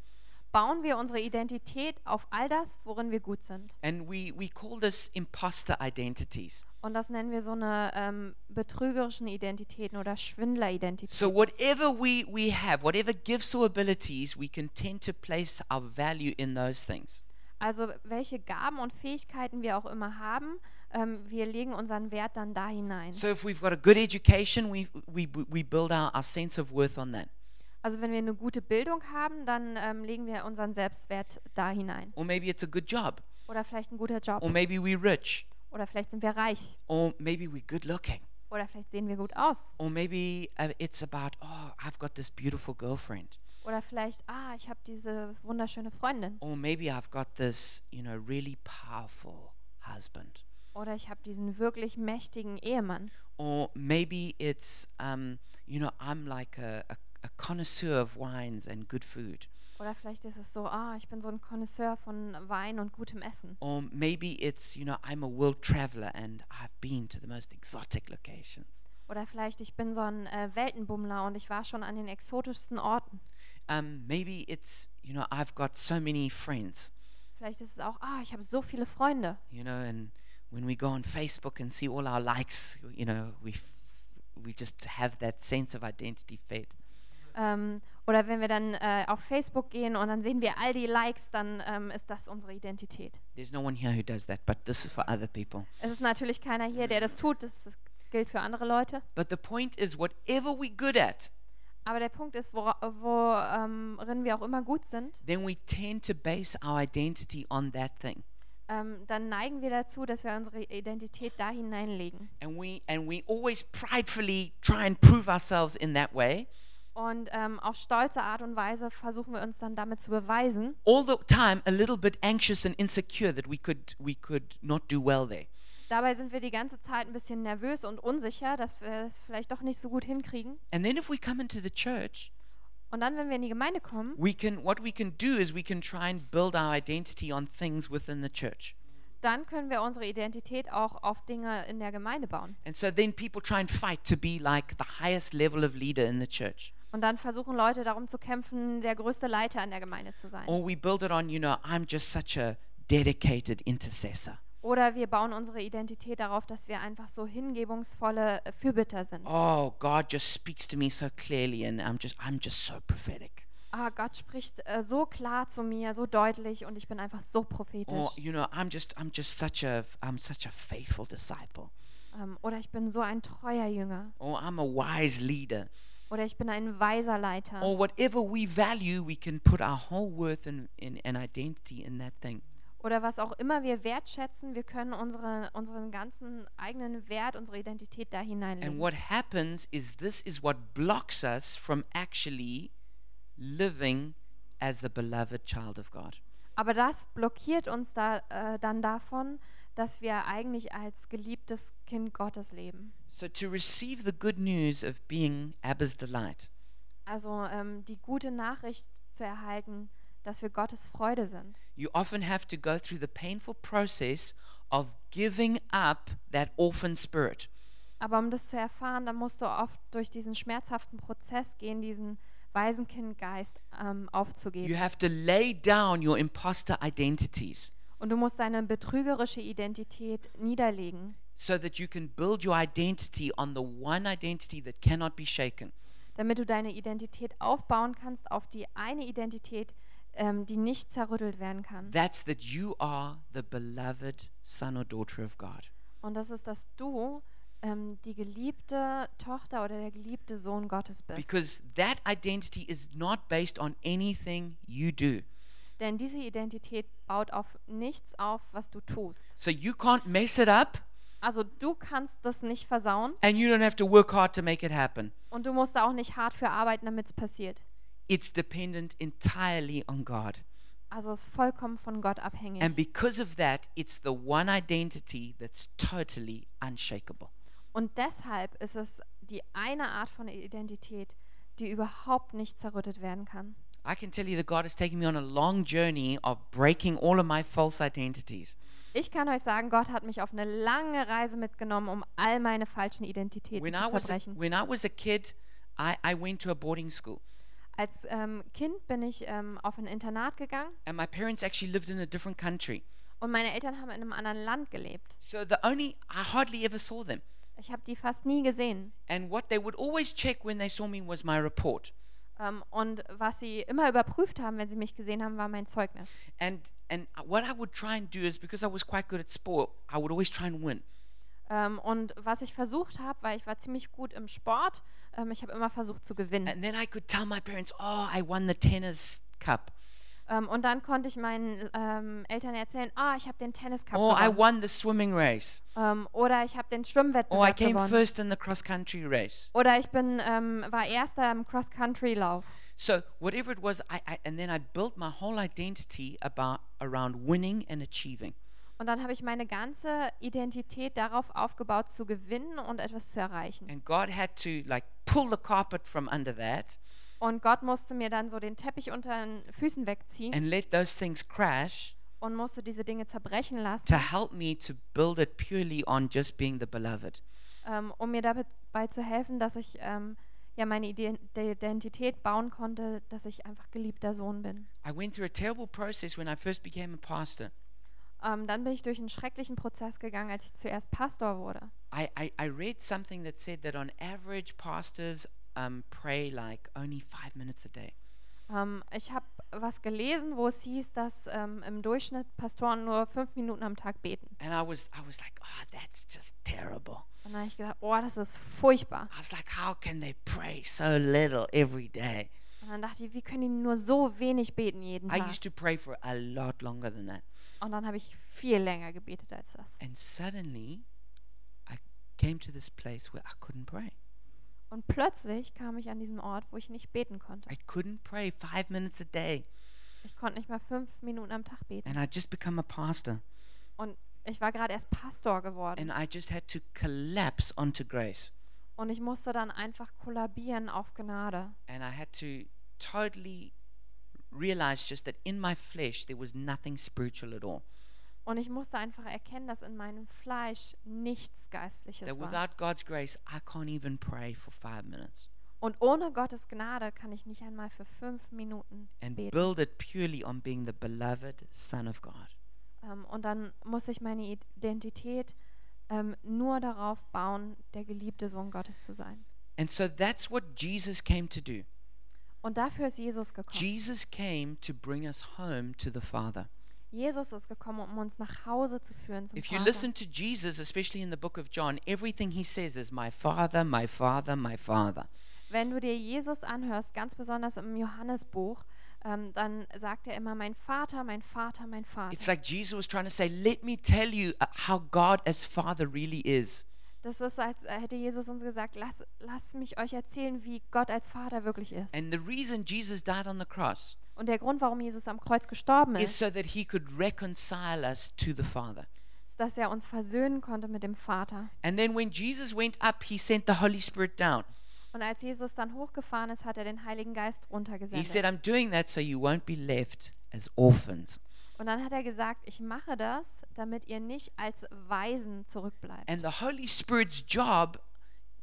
Bauen wir unsere Identität auf all das, worin wir gut sind. And we, we call this imposter identities. Und das nennen wir so eine ähm, betrügerischen Identitäten oder Schwindleridentitäten. So, whatever we, we have, whatever gifts or abilities, we can tend to place our value in those things. Also welche Gaben und Fähigkeiten wir auch immer haben, ähm, wir legen unseren Wert dann da hinein. So, if we've got a good education, we, we, we build our, our sense of worth on that. Also wenn wir eine gute Bildung haben, dann ähm, legen wir unseren Selbstwert da hinein. Or maybe it's a good job. Oder vielleicht ein guter Job. Or maybe we're rich. Oder vielleicht sind wir reich. Or maybe we're good looking. Oder vielleicht sehen wir gut aus. Or maybe uh, it's about, oh, I've got this beautiful girlfriend. Oder vielleicht, ah, ich habe diese wunderschöne Freundin. Or maybe I've got this, you know, really powerful husband. Oder ich habe diesen wirklich mächtigen Ehemann. Or maybe it's, um, you know, I'm like a, a, a connoisseur of wines and good food. Oder vielleicht ist es so, ah, ich bin so ein Connoisseur von Wein und gutem Essen. Or maybe it's, you know, I'm a world traveler and I've been to the most exotic locations. Oder vielleicht ich bin so ein äh, Weltenbummler und ich war schon an den exotischsten Orten. Um, maybe it's, you know, I've got so many friends, Vielleicht ist es auch, ah, ich habe so viele Freunde. you know, and when we go on Facebook and see all our likes, you know, we, we just have that sense of identity fed. Ähm, oder wenn wir dann äh, auf Facebook gehen und dann sehen wir all die Likes, dann ähm, ist das unsere Identität. There's no one here who does that, but this is for other people. Es ist natürlich keiner hier, der das tut. Das gilt für andere Leute. But the point is, whatever we're good at, Aber der Punkt ist, worin wir auch immer gut sind, then we tend to base our identity on that thing. ähm, dann neigen wir dazu, dass wir unsere Identität da hineinlegen. And we and we always pridefully try and prove ourselves in that way. Und ähm, auf stolze Art und Weise versuchen wir uns dann damit zu beweisen. All the time a little bit anxious and insecure that we could we could not do well there. Dabei sind wir die ganze Zeit ein bisschen nervös und unsicher, dass wir es vielleicht doch nicht so gut hinkriegen. And then if we come into the church, Und dann, wenn wir in die Gemeinde kommen, we can what we can do is we can try and build our identity on things within the church. dann können wir unsere Identität auch auf Dinge in der Gemeinde bauen. And so then people try and fight to be like the highest level of leader in the church. Und dann versuchen Leute darum zu kämpfen, der größte Leiter in der Gemeinde zu sein. Or we build it on, you know, I'm just such a dedicated intercessor. Oder wir bauen unsere Identität darauf, dass wir einfach so hingebungsvolle äh, Fürbitter sind. Oh, God just speaks to me so clearly and I'm just I'm just so prophetic. Ah, Gott spricht äh, so klar zu mir, so deutlich und ich bin einfach so prophetisch. Or you know, I'm just I'm just such a I'm such a faithful disciple. Ähm, oder ich bin so ein treuer Jünger. Or I'm a wise leader. Oder ich bin ein weiser Leiter. Or whatever we value, we can put our whole worth and, and, and identity in that thing. Oder was auch immer wir wertschätzen, wir können unsere, unseren ganzen eigenen Wert, unsere Identität da And hineinlegen. what happens is this is what blocks us from actually living as the beloved child of God. Aber das blockiert uns da, äh, dann davon, dass wir eigentlich als geliebtes Kind Gottes leben. So to receive the good news of being Abba's delight, Also ähm, die gute Nachricht zu erhalten, dass wir Gottes Freude sind. you often have to go through the painful process of giving up that orphan spirit. Aber um das zu erfahren, dann musst du oft durch diesen schmerzhaften Prozess gehen, diesen Waisenkindgeist ähm, You aufzugeben. have to lay down your imposter identities Und du musst deine betrügerische Identität niederlegen. so that you can build your identity on the one identity that cannot be shaken. damit du deine Identität aufbauen kannst auf die eine Identität, ähm, die nicht zerrüttelt werden kann. That's that you are the beloved son or daughter of God. Und das ist, dass du ähm, die geliebte Tochter oder der geliebte Sohn Gottes bist. Because that identity is not based on anything you do. Denn diese Identität baut auf nichts auf, was du tust. So you can't mess it up Also du kannst das nicht versauen and you don't have to work hard to make it happen. und du musst da auch nicht hart für arbeiten, damit es passiert. It's dependent entirely on God. Also es ist vollkommen von Gott abhängig. And because of that, it's the one identity that's totally unshakable. Und deshalb ist es die eine Art von Identität, die überhaupt nicht zerrüttet werden kann. I can tell you that God has taken me on a long journey of breaking all of my false identities. Ich kann euch sagen, Gott hat mich auf eine lange Reise mitgenommen, um all meine falschen Identitäten When zu I was a, zerbrechen. when I was a kid, I, I went to a boarding school, Als ähm, Kind bin ich ähm, auf ein Internat gegangen and my parents actually lived in a different country. und meine Eltern haben in einem anderen Land gelebt. So the only I hardly ever saw them. Ich habe die fast nie gesehen. And what they would always check when they saw me was my report. Ähm, und was sie immer überprüft haben, wenn sie mich gesehen haben, war mein Zeugnis. And and what I would try and do is because I was quite good at sport, I would always try and win. Ähm, und was ich versucht habe, weil ich war ziemlich gut im Sport, ähm, ich habe immer versucht zu gewinnen. And then I could tell my parents, "Oh, I won the tennis cup. Ähm, und dann konnte ich meinen ähm, Eltern erzählen, ah, ich habe den Tenniscup Oh, I won the swimming race. Ähm, oder ich habe den Or I Schwimmwettbewerb came gewonnen. first in the cross country race." Oder ich bin, ähm, war Erster im Cross-Country-Lauf. So whatever it was, I, I and then I built my whole identity about around winning and achieving. Und dann habe ich meine ganze Identität darauf aufgebaut, zu gewinnen und etwas zu erreichen. And God had to like pull the carpet from under that Und Gott musste mir dann so den Teppich unter den Füßen wegziehen and let those things crash und musste diese Dinge zerbrechen lassen, to help me to build it purely on just being the beloved. ähm, um mir dabei zu helfen, dass ich ähm, ja meine Identität bauen konnte, dass ich einfach geliebter Sohn bin. I went through a terrible process when I first became a pastor. Ähm, dann bin ich durch einen schrecklichen Prozess gegangen, als ich zuerst Pastor wurde. I, I, I read something that said that on average pastors um, pray like only five minutes a day. Ähm, ich habe was gelesen, wo es hieß, dass ähm, im Durchschnitt Pastoren nur fünf Minuten am Tag beten. And I was I was like, oh, that's just terrible. Und dann habe ich gedacht, oh, das ist furchtbar. I was like, how can they pray so little every day? Und dann dachte ich, wie können die nur so wenig beten jeden I Tag? used to pray for a lot longer than that. Und dann habe ich viel länger gebetet als das. And suddenly, I came to this place where I couldn't pray. Und plötzlich kam ich an diesen Ort, wo ich nicht beten konnte. I couldn't pray five minutes a day. Ich konnte nicht mal fünf Minuten am Tag beten. And I'd just become a pastor. Und ich war gerade erst Pastor geworden. And I just had to collapse onto grace. Und ich musste dann einfach kollabieren auf Gnade. And I had to totally realize just that in my flesh there was nothing spiritual at all. Und ich musste einfach erkennen, dass in meinem Fleisch nichts Geistliches That war. without God's grace, I can't even pray for five minutes. Und ohne Gottes Gnade kann ich nicht einmal für fünf Minuten And beten. build it purely on being the beloved Son of God. Ähm, und dann muss ich meine Identität ähm, nur darauf bauen, der geliebte Sohn Gottes zu sein. And so that's what Jesus came to do. Und dafür ist Jesus gekommen. Jesus came to bring us home to the Father. Jesus ist gekommen, um uns nach Hause zu führen zum If you Vater. listen to Jesus, especially in the book of John, everything he says is, My Father, my Father, my Father. Wenn du dir Jesus anhörst, ganz besonders im Johannesbuch, ähm, dann sagt er immer, mein Vater, mein Vater, mein Vater. It's like Jesus was trying to say, Let me tell you uh, how God as Father really is. Das ist, als hätte Jesus uns gesagt, lass, lass mich euch erzählen, wie Gott als Vater wirklich ist. And the reason Jesus died on the cross Und der Grund, warum Jesus am Kreuz gestorben is ist, so that he could reconcile us to the Father. ist, dass er uns versöhnen konnte mit dem Vater. And then when Jesus went up, he sent the Holy Spirit down. Und als Jesus dann hochgefahren ist, hat er den Heiligen Geist He runtergesendet. said, I'm doing that so you won't be left as orphans. Und dann hat er gesagt, ich mache das, damit ihr nicht als Waisen zurückbleibt. And the Holy Spirit's job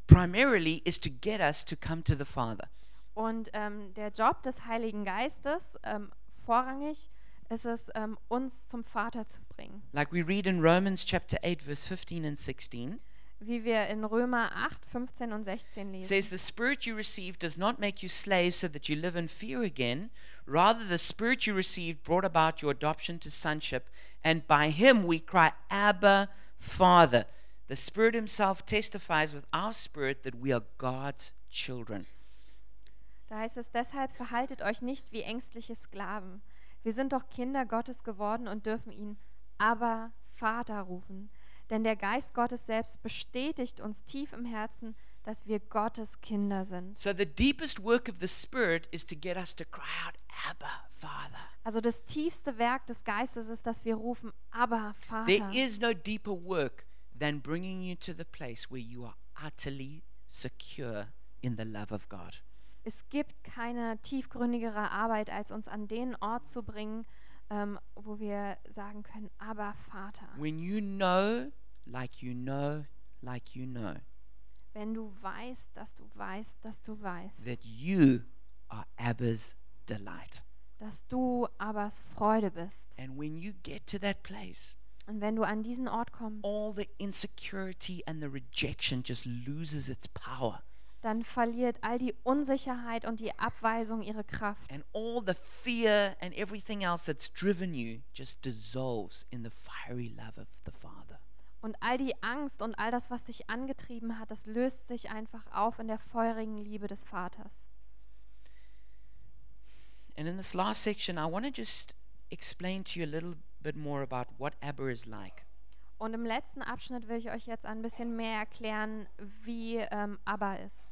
primarily is to get us to come to the Father. Und ähm, der Job des Heiligen Geistes, ähm, vorrangig, ist es, ähm, uns zum Vater zu bringen. Like we read in Romans chapter 8, verse 15 and 16. Wie wir in Römer 8, 15 und 16 It lesen. says, The Spirit you received does not make you slaves so that you live in fear again. Rather, the Spirit you received brought about your adoption to sonship, and by him we cry, Abba, Father. The Spirit himself testifies with our spirit that we are God's children. Da heißt es, deshalb verhaltet euch nicht wie ängstliche Sklaven. Wir sind doch Kinder Gottes geworden und dürfen ihn aber Vater rufen. Denn der Geist Gottes selbst bestätigt uns tief im Herzen, dass wir Gottes Kinder sind. So, the deepest work of the Spirit is to get us to cry out, Abba, Father. Also das tiefste Werk des Geistes ist, dass wir rufen, aber Vater. There is no deeper work than bringing you to the place where you are utterly secure in the love of God. Es gibt keine tiefgründigere Arbeit, als uns an den Ort zu bringen, ähm, wo wir sagen können, aber Vater. When you know, like you know, like you know, Wenn du weißt, dass du weißt, dass du weißt, that you are Abba's delight. dass du Abbas Freude bist. And when you get to that place, Und wenn du an diesen Ort kommst, all the insecurity and the rejection just loses its power. Dann verliert all die Unsicherheit und die Abweisung ihre Kraft. And all the fear and everything else that's driven you just dissolves in the fiery love of the Father. Und all die Angst und all das, was dich angetrieben hat, das löst sich einfach auf in der feurigen Liebe des Vaters. And in this last section, I want to just explain to you a little bit more about what Abba is like. Und im letzten Abschnitt will ich euch jetzt ein bisschen mehr erklären, wie ähm, Abba ist.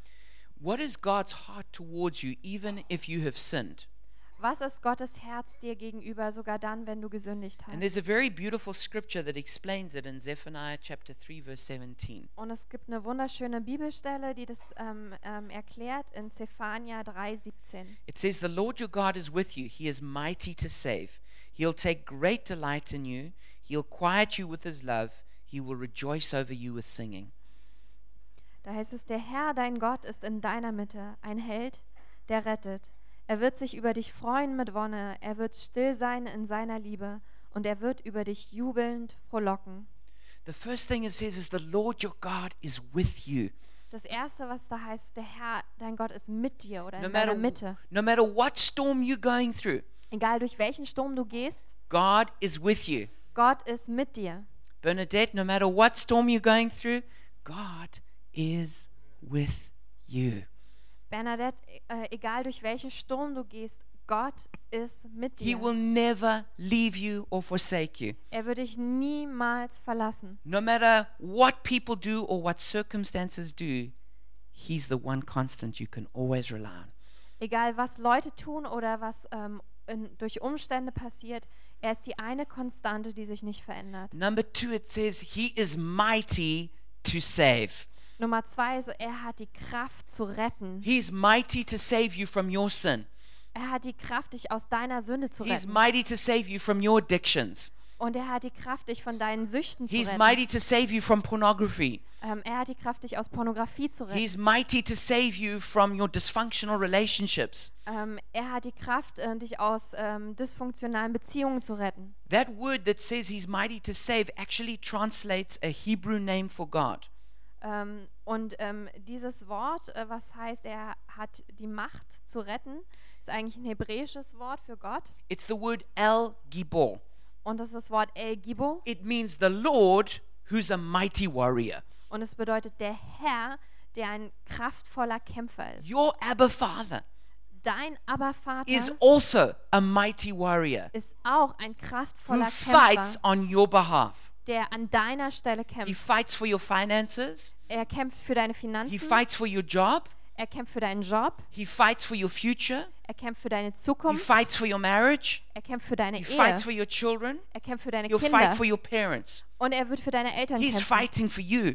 What is God's heart towards you, even if you have sinned? Was ist Gottes Herz dir gegenüber, sogar dann, wenn du gesündigt And hast? there's a very beautiful scripture that explains it in Zephaniah chapter 3, verse 17. Und es gibt eine wunderschöne Bibelstelle, die das ähm, ähm, erklärt in Zephania 3,17. It says, The Lord your God is with you. He is mighty to save. He'll take great delight in you. He'll quiet you with his love. He will rejoice over you with singing. Da heißt es, der Herr, dein Gott, ist in deiner Mitte, ein Held, der rettet. Er wird sich über dich freuen mit Wonne, er wird still sein in seiner Liebe und er wird über dich jubelnd frohlocken. The first thing it says is, The Lord your God is with you. Das Erste, was da heißt, der Herr, dein Gott, ist mit dir oder No in matter, deiner Mitte. no matter what storm you're going through, Egal durch welchen Sturm du gehst, God is with you. Gott ist mit dir. Bernadette, no matter what storm you're going through, God is with you. Bernadette, äh, egal durch welchen Sturm du gehst, Gott ist mit He dir. will never leave you or forsake you. Er wird dich niemals verlassen. No matter what people do or what circumstances do, He's the one constant you can always rely on. Egal was Leute tun oder was ähm, in, durch Umstände passiert, er ist die eine Konstante, die sich nicht verändert. Number two, it says, He is mighty to save. Nummer zwei ist, er hat die Kraft zu retten. He's mighty to save you from your sin. Er hat die Kraft, dich aus deiner Sünde zu He's retten. mighty to save you from your addictions. Und er hat die Kraft, dich von deinen Süchten zu retten. mighty to save you from pornography. Ähm, er hat die Kraft, dich aus Pornografie zu retten. He's mighty to save you from your dysfunctional relationships. Ähm, er hat die Kraft, äh, dich aus ähm, dysfunktionalen Beziehungen zu retten. That word that says he's mighty to save actually translates a Hebrew name for God. Ähm, und ähm, dieses Wort, äh, was heißt, er hat die Macht zu retten, ist eigentlich ein hebräisches Wort für Gott. It's the word El Gibor. Und das ist das Wort El Gibo. It means the Lord who's a mighty warrior. Und es bedeutet der Herr, der ein kraftvoller Kämpfer ist. Your Abba Father Dein Aber-Vater is also a mighty warrior ist auch ein who kraftvoller fights Kämpfer, on your behalf. Der an deiner Stelle He kämpft. fights for your finances. Er kämpft für deine He Finanzen, fights for your job. er kämpft für deinen Job, He fights for your future. er kämpft für deine He Zukunft, fights for your marriage. er kämpft für deine He Ehe, fights for your children. er kämpft für deine He'll fight Kinder for your parents. und er wird für deine Eltern He's kämpfen. fighting for you.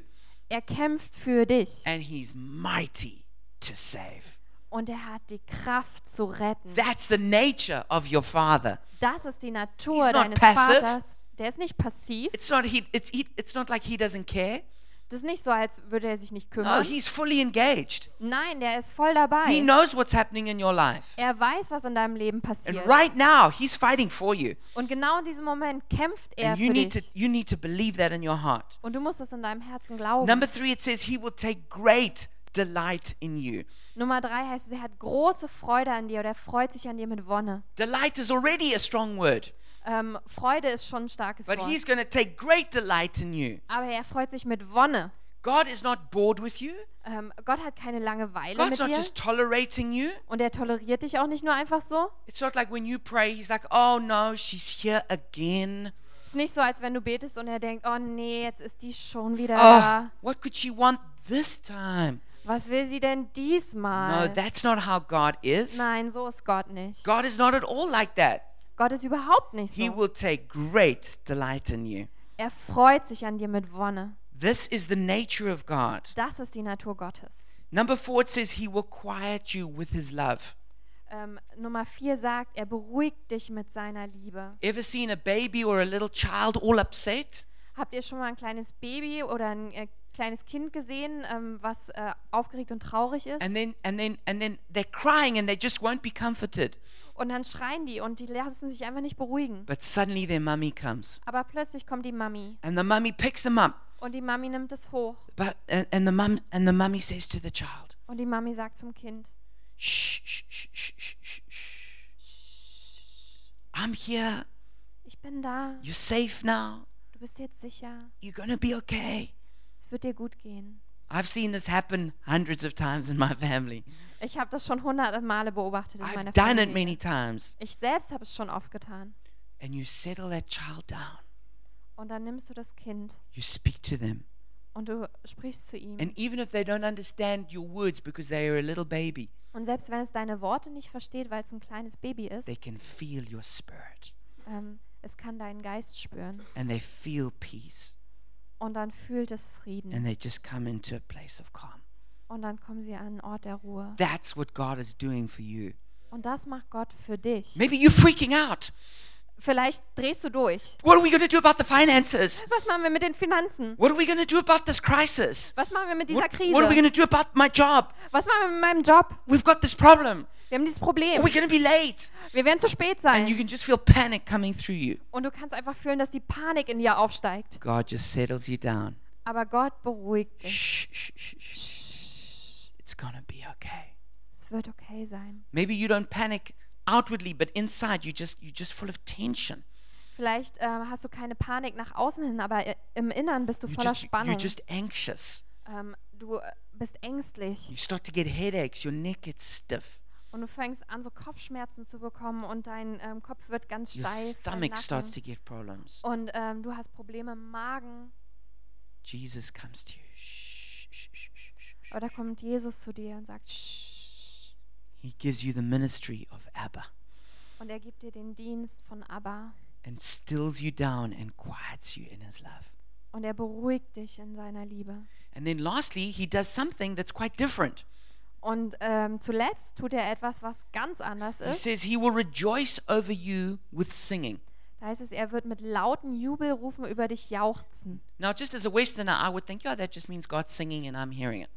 Er kämpft für dich And he's mighty to save. und er hat die Kraft zu retten. That's the nature of your Father. Das ist die Natur He's deines. Vaters. Der ist nicht passiv. It's not he it's he, it's not like he doesn't care. Das ist nicht so, als würde er sich nicht No, kümmern. he's fully engaged. Nein, der ist voll He dabei. knows what's happening in your life. Er weiß, was in deinem Leben And passiert. right now, he's fighting for you. Und genau in diesem Moment kämpft er And you für need to dich. you need to believe that in your heart. Und du musst es in deinem Herzen glauben. Number 3 it says he will take great delight in you. Nummer drei heißt es, er hat große Freude an dir oder er freut sich an dir mit Wonne. Delight is already a strong word, Ähm, Freude ist schon ein starkes but Wort. he's going to take great delight in you. Aber er freut sich mit Wonne. God is not bored with you. Ähm, Gott hat keine Langeweile God's mit not dir. just tolerating you. Und er toleriert dich auch nicht nur einfach so. It's not like when you pray, he's like, "Oh no, she's here again." Es ist nicht so, als wenn du betest und er denkt, oh nee, jetzt ist die schon wieder Oh, da. what could she want this time? Was will sie denn No, diesmal? that's not how God is. Nein, so ist Gott nicht. God is not at all like that. Gott ist überhaupt nicht He so. will take great delight in you. Er freut sich an dir mit Wonne. This is the nature of God. Das ist die Natur Gottes. Number four, it says he will quiet you with his love. Ähm, Nummer vier sagt, er beruhigt dich mit seiner Liebe. Ever seen a baby or a little child all upset? Habt ihr schon mal ein kleines Baby oder ein äh, kleines Kind gesehen, ähm, was äh, aufgeregt und traurig ist? And then and then and then they're crying and they just won't be comforted. Und dann schreien die und die lassen sich einfach nicht beruhigen. But suddenly their mummy comes. Aber plötzlich kommt die Mami And the mummy picks them up. und die Mami nimmt es hoch But and, and the mum and the mummy says to the child, und die Mami sagt zum Kind, shh, shh, shh, shh, shh. I'm here. ich bin da, You're safe now. du bist jetzt sicher, You're gonna be okay. Wird dir gut gehen. I've seen this happen hundreds of times in my family. Ich habe das schon hunderte Male beobachtet in I've meiner done it Familie. many times. Ich selbst habe es schon oft getan. And you settle that child down. Und dann nimmst du das Kind You speak to them. und du sprichst zu ihm. And even if they don't understand your words because they are a little baby, Und selbst wenn es deine Worte nicht versteht, weil es ein kleines Baby ist, they can feel your spirit ähm, es kann deinen Geist spüren. and they feel peace Und dann fühlt es and Frieden. they just come into a place of calm. Und dann kommen sie an einen Ort der Ruhe. That's what God is doing for you. Und das macht Gott für dich. Maybe you're freaking out. Vielleicht drehst du durch. What are we going to do about the finances? Was machen wir mit den Finanzen? What are we going to do about this crisis? Was machen wir mit dieser What, Krise? what are we going to do about my job? Was machen wir mit meinem Job? We've got this problem. Wir haben dieses Problem. we going to be late? Wir werden zu spät And you sein. can just feel panic coming through you. Und du kannst einfach fühlen, dass die Panik in dir aufsteigt. God just settles you down. Aber Gott beruhigt dich. Shh, shh, shh, shh. It's going to be okay. Es wird okay sein. Maybe you don't panic outwardly, but inside you just you're just full of tension. Vielleicht ähm, hast du keine Panik nach außen hin, aber i- im Innern bist du You're voller just, you're Spannung. just anxious. Ähm, du äh, bist ängstlich You start to get headaches. Your neck gets stiff. Und du fängst an, so Kopfschmerzen zu bekommen und dein ähm, Kopf wird ganz Your steif. stomach starts to get problems. Und ähm, du hast Probleme im Magen. Jesus comes to you. Shh, shh, shh, shh, shh. Aber da kommt Jesus zu dir und sagt, Shh. He gives you the ministry of Abba und er gibt dir den Dienst von Abba. and stills you down and quiets you in his love. Und er beruhigt dich in seiner Liebe. And then lastly, he does something that's quite different. Und ähm, zuletzt tut er etwas, was ganz anders He ist. says he will rejoice over you with singing. Da heißt es, er wird mit lauten Jubelrufen über dich jauchzen. Now, just as a Westerner, I would think, yeah, that just means God's singing and I'm hearing it.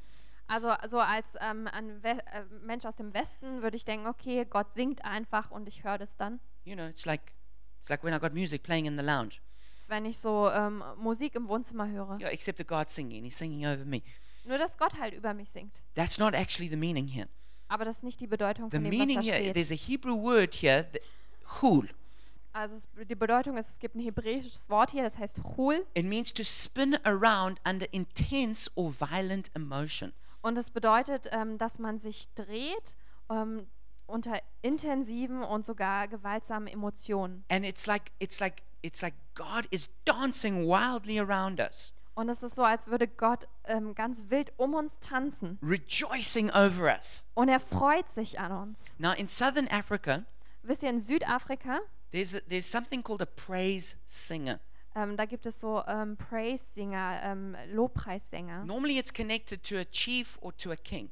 Also so als ähm, ein We äh, Mensch aus dem Westen würde ich denken, okay, Gott singt einfach und ich höre das dann. You know, it's like it's like when I got music playing in the lounge. Wenn ich so ähm, Musik im Wohnzimmer höre. Yeah, except that God's singing. He's singing over me. Nur, dass Gott halt über mich singt. That's not actually the meaning here. Aber das ist nicht die Bedeutung The von dem, was meaning da here, steht. there's a Hebrew word here, that, hul. Also es, die Bedeutung ist, es gibt ein hebräisches Wort hier, das heißt Hul. It means to spin around under intense or violent emotion. Und es bedeutet, ähm, dass man sich dreht ähm, unter intensiven und sogar gewaltsamen Emotionen. And it's like it's like it's like God is dancing wildly around us, Und es ist so, als würde Gott ähm, ganz wild um uns tanzen. rejoicing over us. Und er freut sich an uns. Now in southern Africa, Wisst ihr, in Südafrika, there's a, there's something called a praise singer. ähm, da gibt es so ähm, Praise-Singer, ähm, Lobpreissänger. Normally it's connected to a chief or to a king.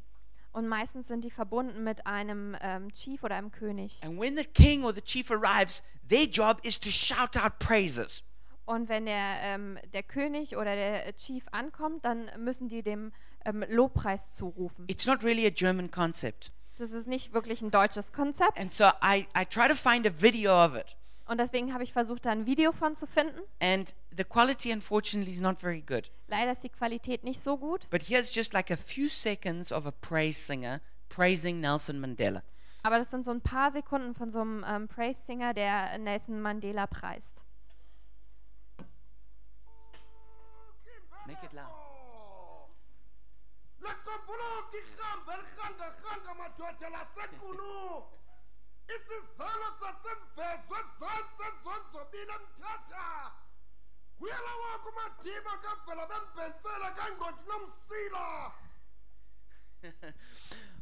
Und meistens sind die verbunden mit einem ähm, Chief oder einem König. And when the king or the chief arrives, their job is to shout out praises. Und wenn der, ähm, der König oder der Chief ankommt, dann müssen die dem ähm, Lobpreis zurufen. It's not really a German concept. Das ist nicht wirklich ein deutsches Konzept. And so I, I try to find a video of it. Und deswegen habe ich versucht, da ein Video von zu finden. And the quality, unfortunately, is not very good. Leider ist die Qualität nicht so gut. But here's just like a few seconds of a praise singer praising Nelson Mandela. Aber das sind so ein paar Sekunden von so einem ähm, Praise-Singer, der Nelson Mandela preist. Make it loud. isizalo sasemvezwe zonke zonzobile emthatha kuyela wakho umadima kavela bembhensela kangqondi nomsila [LAUGHS]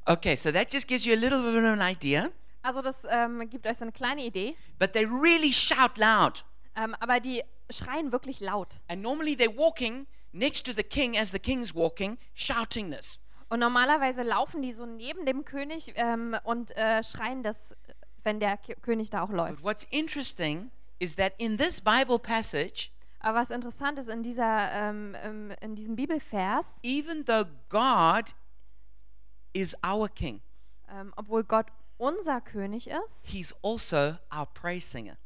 Okay, so that just gives you a little bit of an idea. Also das ähm, gibt euch so eine kleine Idee. But they really shout loud. Ähm, aber die schreien wirklich laut. And normally they're walking next to the king as the king's walking, shouting this. Und normalerweise laufen die so neben dem König ähm, und äh, schreien das, wenn der K König da auch läuft. But what's interesting is that in this Bible passage, Aber was interessant ist in, dieser, ähm, ähm, in diesem Bibelvers, even though God is our king, ähm, obwohl Gott unser König ist, he's also our praise singer.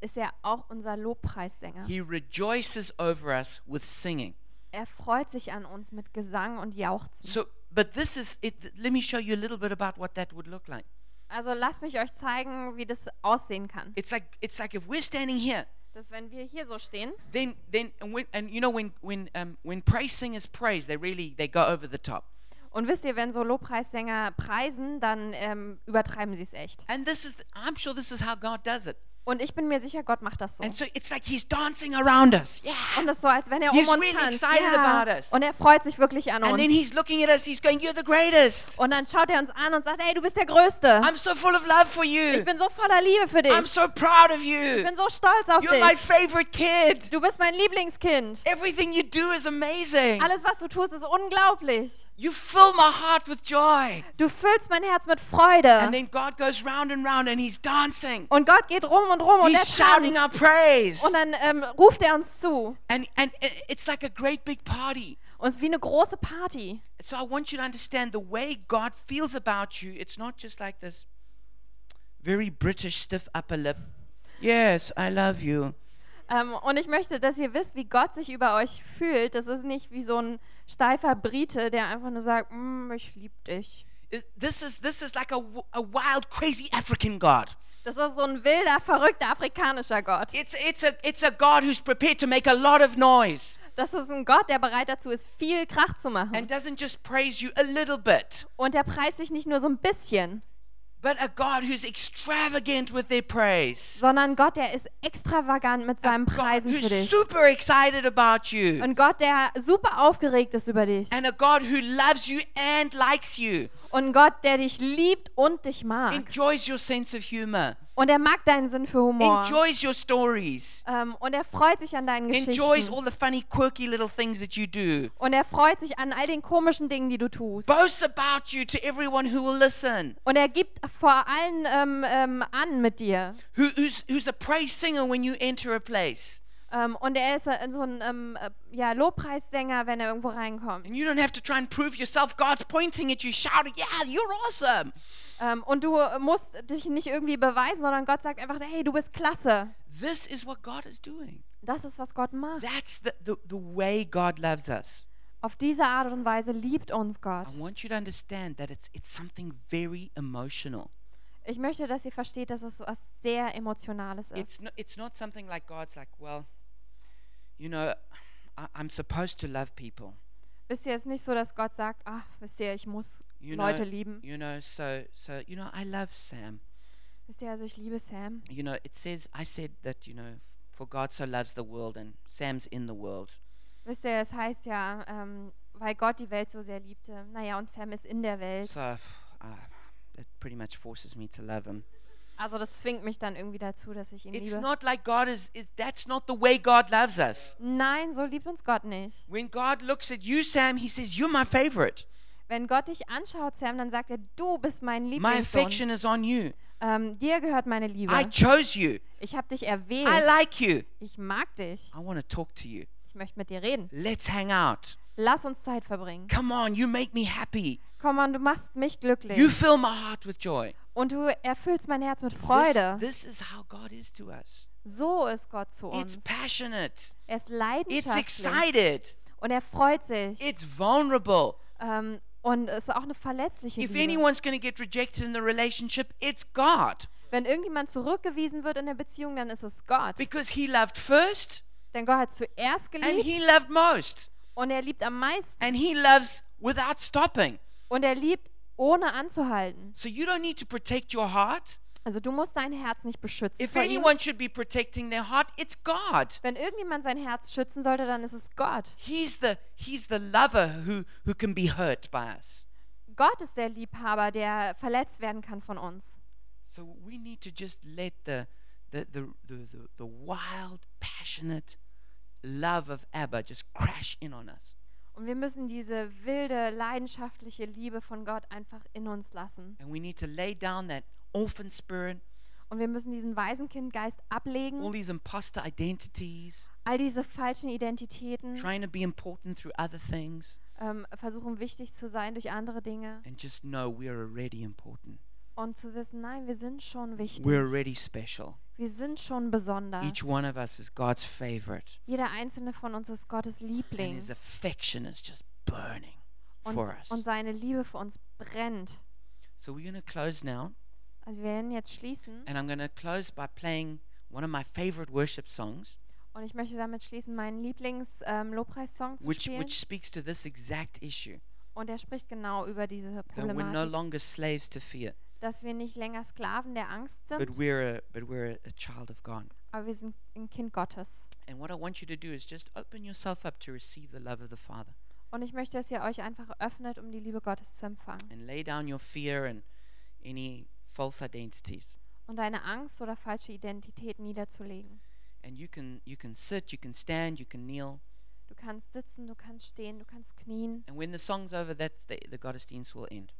Ist er auch unser Lobpreissänger. He rejoices over us with singing. Er freut sich an uns mit Gesang und Jauchzen. So, but this is it. Let me show you a little bit about what that would look like. Also lasst mich euch zeigen, wie das aussehen kann. It's like it's like if we're standing here, Dass wenn wir hier so stehen, then then and, when, and you know when when um, when praise singers praise, they really they go over the top. und wisst ihr, wenn so Lobpreissänger preisen, dann ähm, übertreiben sie es echt. And this is I'm sure this is how God does it. Und ich bin mir sicher, Gott macht das so. And so it's like He's dancing around us, yeah. Und es ist so, als wenn er He's um uns really tanzt. excited Ja. about us. Und er freut sich wirklich an And then uns. He's looking at us. He's going, "You're the greatest. Und dann schaut er uns an und sagt, hey, du bist der Größte. I'm so full of love for Ich you. bin so voller Liebe für dich. I'm so proud of Ich you. bin so stolz auf You're my dich. favorite kid. Du bist mein Lieblingskind. Everything you do is amazing. Alles, was du tust, ist unglaublich. You fill my heart with joy." Du füllst mein Herz mit Freude. And then God goes round and round and he's dancing. Und Gott geht rum und rum und er He's shouting our praise. Und dann ähm, ruft er uns zu. And, and it's like a great big party. Und es ist wie eine große Party. So I want you to understand the way God feels about you. It's not just like this very British stiff upper lip. Yes, I love you. Ähm, und ich möchte, dass ihr wisst, wie Gott sich über euch fühlt. Das ist nicht wie so ein steifer Brite, der einfach nur sagt, mm, ich liebe dich. This is this is like a, a wild, crazy African God. Das ist so ein wilder, verrückter afrikanischer Gott. It's it's a it's a God who's prepared to make a lot of noise Das ist ein Gott, der bereit dazu ist, viel Krach zu machen. and doesn't just praise you a little bit, Und der preist sich nicht nur so ein bisschen, but a God who's extravagant with their praise. sondern Gott, der ist extravagant mit God Preisen für dich. super excited about you. Und Gott, der super aufgeregt ist über dich. And a God who loves you and likes you, Und Gott, der dich liebt und dich mag. enjoys your sense of humor, Und er mag deinen Sinn für Humor. enjoys your stories, Ähm, und er freut sich an deinen enjoys Geschichten. all the funny, quirky little things that you do, Und er freut sich an all den komischen Dingen, die du tust. boasts about you to everyone who will listen, Und er gibt vor allen ähm, ähm, an mit dir. who, who's, who's a praise singer when you enter a place. Ähm, und er ist äh, so ein ähm, äh, ja, Lobpreissänger, wenn er irgendwo reinkommt. And you don't have to try and prove yourself. God's pointing at you, shouting, Yeah, you're awesome. Ähm, und du musst dich nicht irgendwie beweisen, sondern Gott sagt einfach, hey, du bist klasse. This is what God is doing. Das ist, was Gott macht. That's the, the, the way God loves us. Auf diese Art und Weise liebt uns Gott. I want you to understand that it's, it's something very emotional. Ich möchte, dass ihr versteht, dass es was sehr Emotionales ist. It's not, it's not something like God's like, well, you know, I, I'm supposed to love people. Wisst ihr, es ist nicht so, dass Gott sagt, ach, wisst ihr, ich muss You know, Leute lieben. you know, so so you know, I love Sam. Wisst ihr, also ich liebe Sam. You know, it says I said that you know, for God so loves the world, and Sam's in the world. Wisst ihr, es heißt ja, ähm, weil Gott die Welt so sehr liebte. Naja, und Sam ist in der Welt. So uh, that pretty much forces me to love him. Also das zwingt mich dann irgendwie dazu, dass ich ihn It's liebe. not like God is, is. That's not the way God loves us. Nein, so liebt uns Gott nicht. When God looks at you, Sam, He says, "You're my favorite. Wenn Gott dich anschaut, Sam, dann sagt er, du bist mein My Lieblingssohn. affection is on you." Ähm, dir gehört meine Liebe. I chose you. Ich habe dich erwählt. I like you. Ich mag dich. I want to talk to you. Ich möchte mit dir reden. Let's hang out. Lass uns Zeit verbringen. Come on, you make me happy. Komm on, du machst mich glücklich. You fill my heart with joy. Und du erfüllst mein Herz mit This, Freude. this is how God is to us. So ist Gott zu It's uns. passionate. Er ist It's leidenschaftlich. excited. Und er freut sich. It's vulnerable. Ähm, und es ist auch eine verletzliche If Liebe. anyone's going to get rejected in the relationship, it's God. Wenn irgendjemand zurückgewiesen wird in der Beziehung, dann ist es Gott. Because he loved first Denn Gott hat zuerst and geliebt he loved most. Und er liebt am meisten. And he loves without stopping. Und er liebt ohne anzuhalten. So you don't need to protect your heart. Also du musst dein Herz nicht beschützen. If anyone should be protecting their heart, it's God. Wenn irgendjemand sein Herz schützen sollte, dann ist es Gott. He's the he's the lover who who can be hurt by us. Gott ist der Liebhaber, der verletzt werden kann von uns. So we need to just let the the the, the, the wild, passionate love of Abba just crash in on us. Und wir müssen diese wilde, leidenschaftliche Liebe von Gott einfach in uns lassen. And we need to lay down that orphan spirit, Und wir müssen diesen Waisenkindgeist all ablegen, these imposter identities, all diese falschen Identitäten, trying to be important through other things, ähm, versuchen wichtig zu sein durch andere Dinge and just know we're already important. Und zu wissen, nein, wir sind schon wichtig. We're already special. Wir sind schon besonders. Each one of us is God's favorite. Jeder einzelne von uns ist Gottes And Liebling. his affection is just burning Und, for us. und seine Liebe für uns brennt. So we're going to close now. Also wir werden jetzt schließen. And I'm going to close by playing one of my favorite worship songs, Und ich möchte damit schließen, meinen Lieblings-Lobpreissong zu which, spielen. which speaks to this exact issue Und er spricht genau über diese that we're no Problematik, longer slaves to fear, dass wir nicht länger Sklaven der Angst sind, but we're a, but we're a, child of God. aber wir sind ein Kind Gottes. And what I want you to do is just open yourself up to receive the love of the Father Und ich möchte, dass ihr euch einfach öffnet, um die Liebe Gottes zu empfangen. and lay down your fear and any false identities. Und deine Angst oder falsche Identität niederzulegen. And you can you can sit, you can stand, you can kneel. Du kannst sitzen, du kannst stehen, du kannst knien. And when the song's over, that the, the Gottesdienst will end.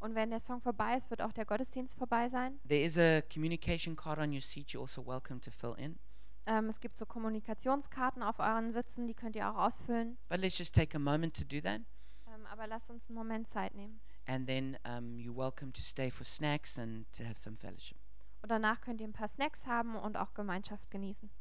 Und wenn der Song vorbei ist, wird auch der Gottesdienst vorbei sein. There is a communication card on your seat. You're also welcome to fill in. Ähm, es gibt so Kommunikationskarten auf euren Sitzen, die könnt ihr auch ausfüllen. But let's just take a moment to do that. Ähm, aber lasst uns einen Moment Zeit nehmen. And then um, you're welcome to stay for snacks and to have some fellowship. Und danach könnt ihr ein paar Snacks haben und auch Gemeinschaft genießen.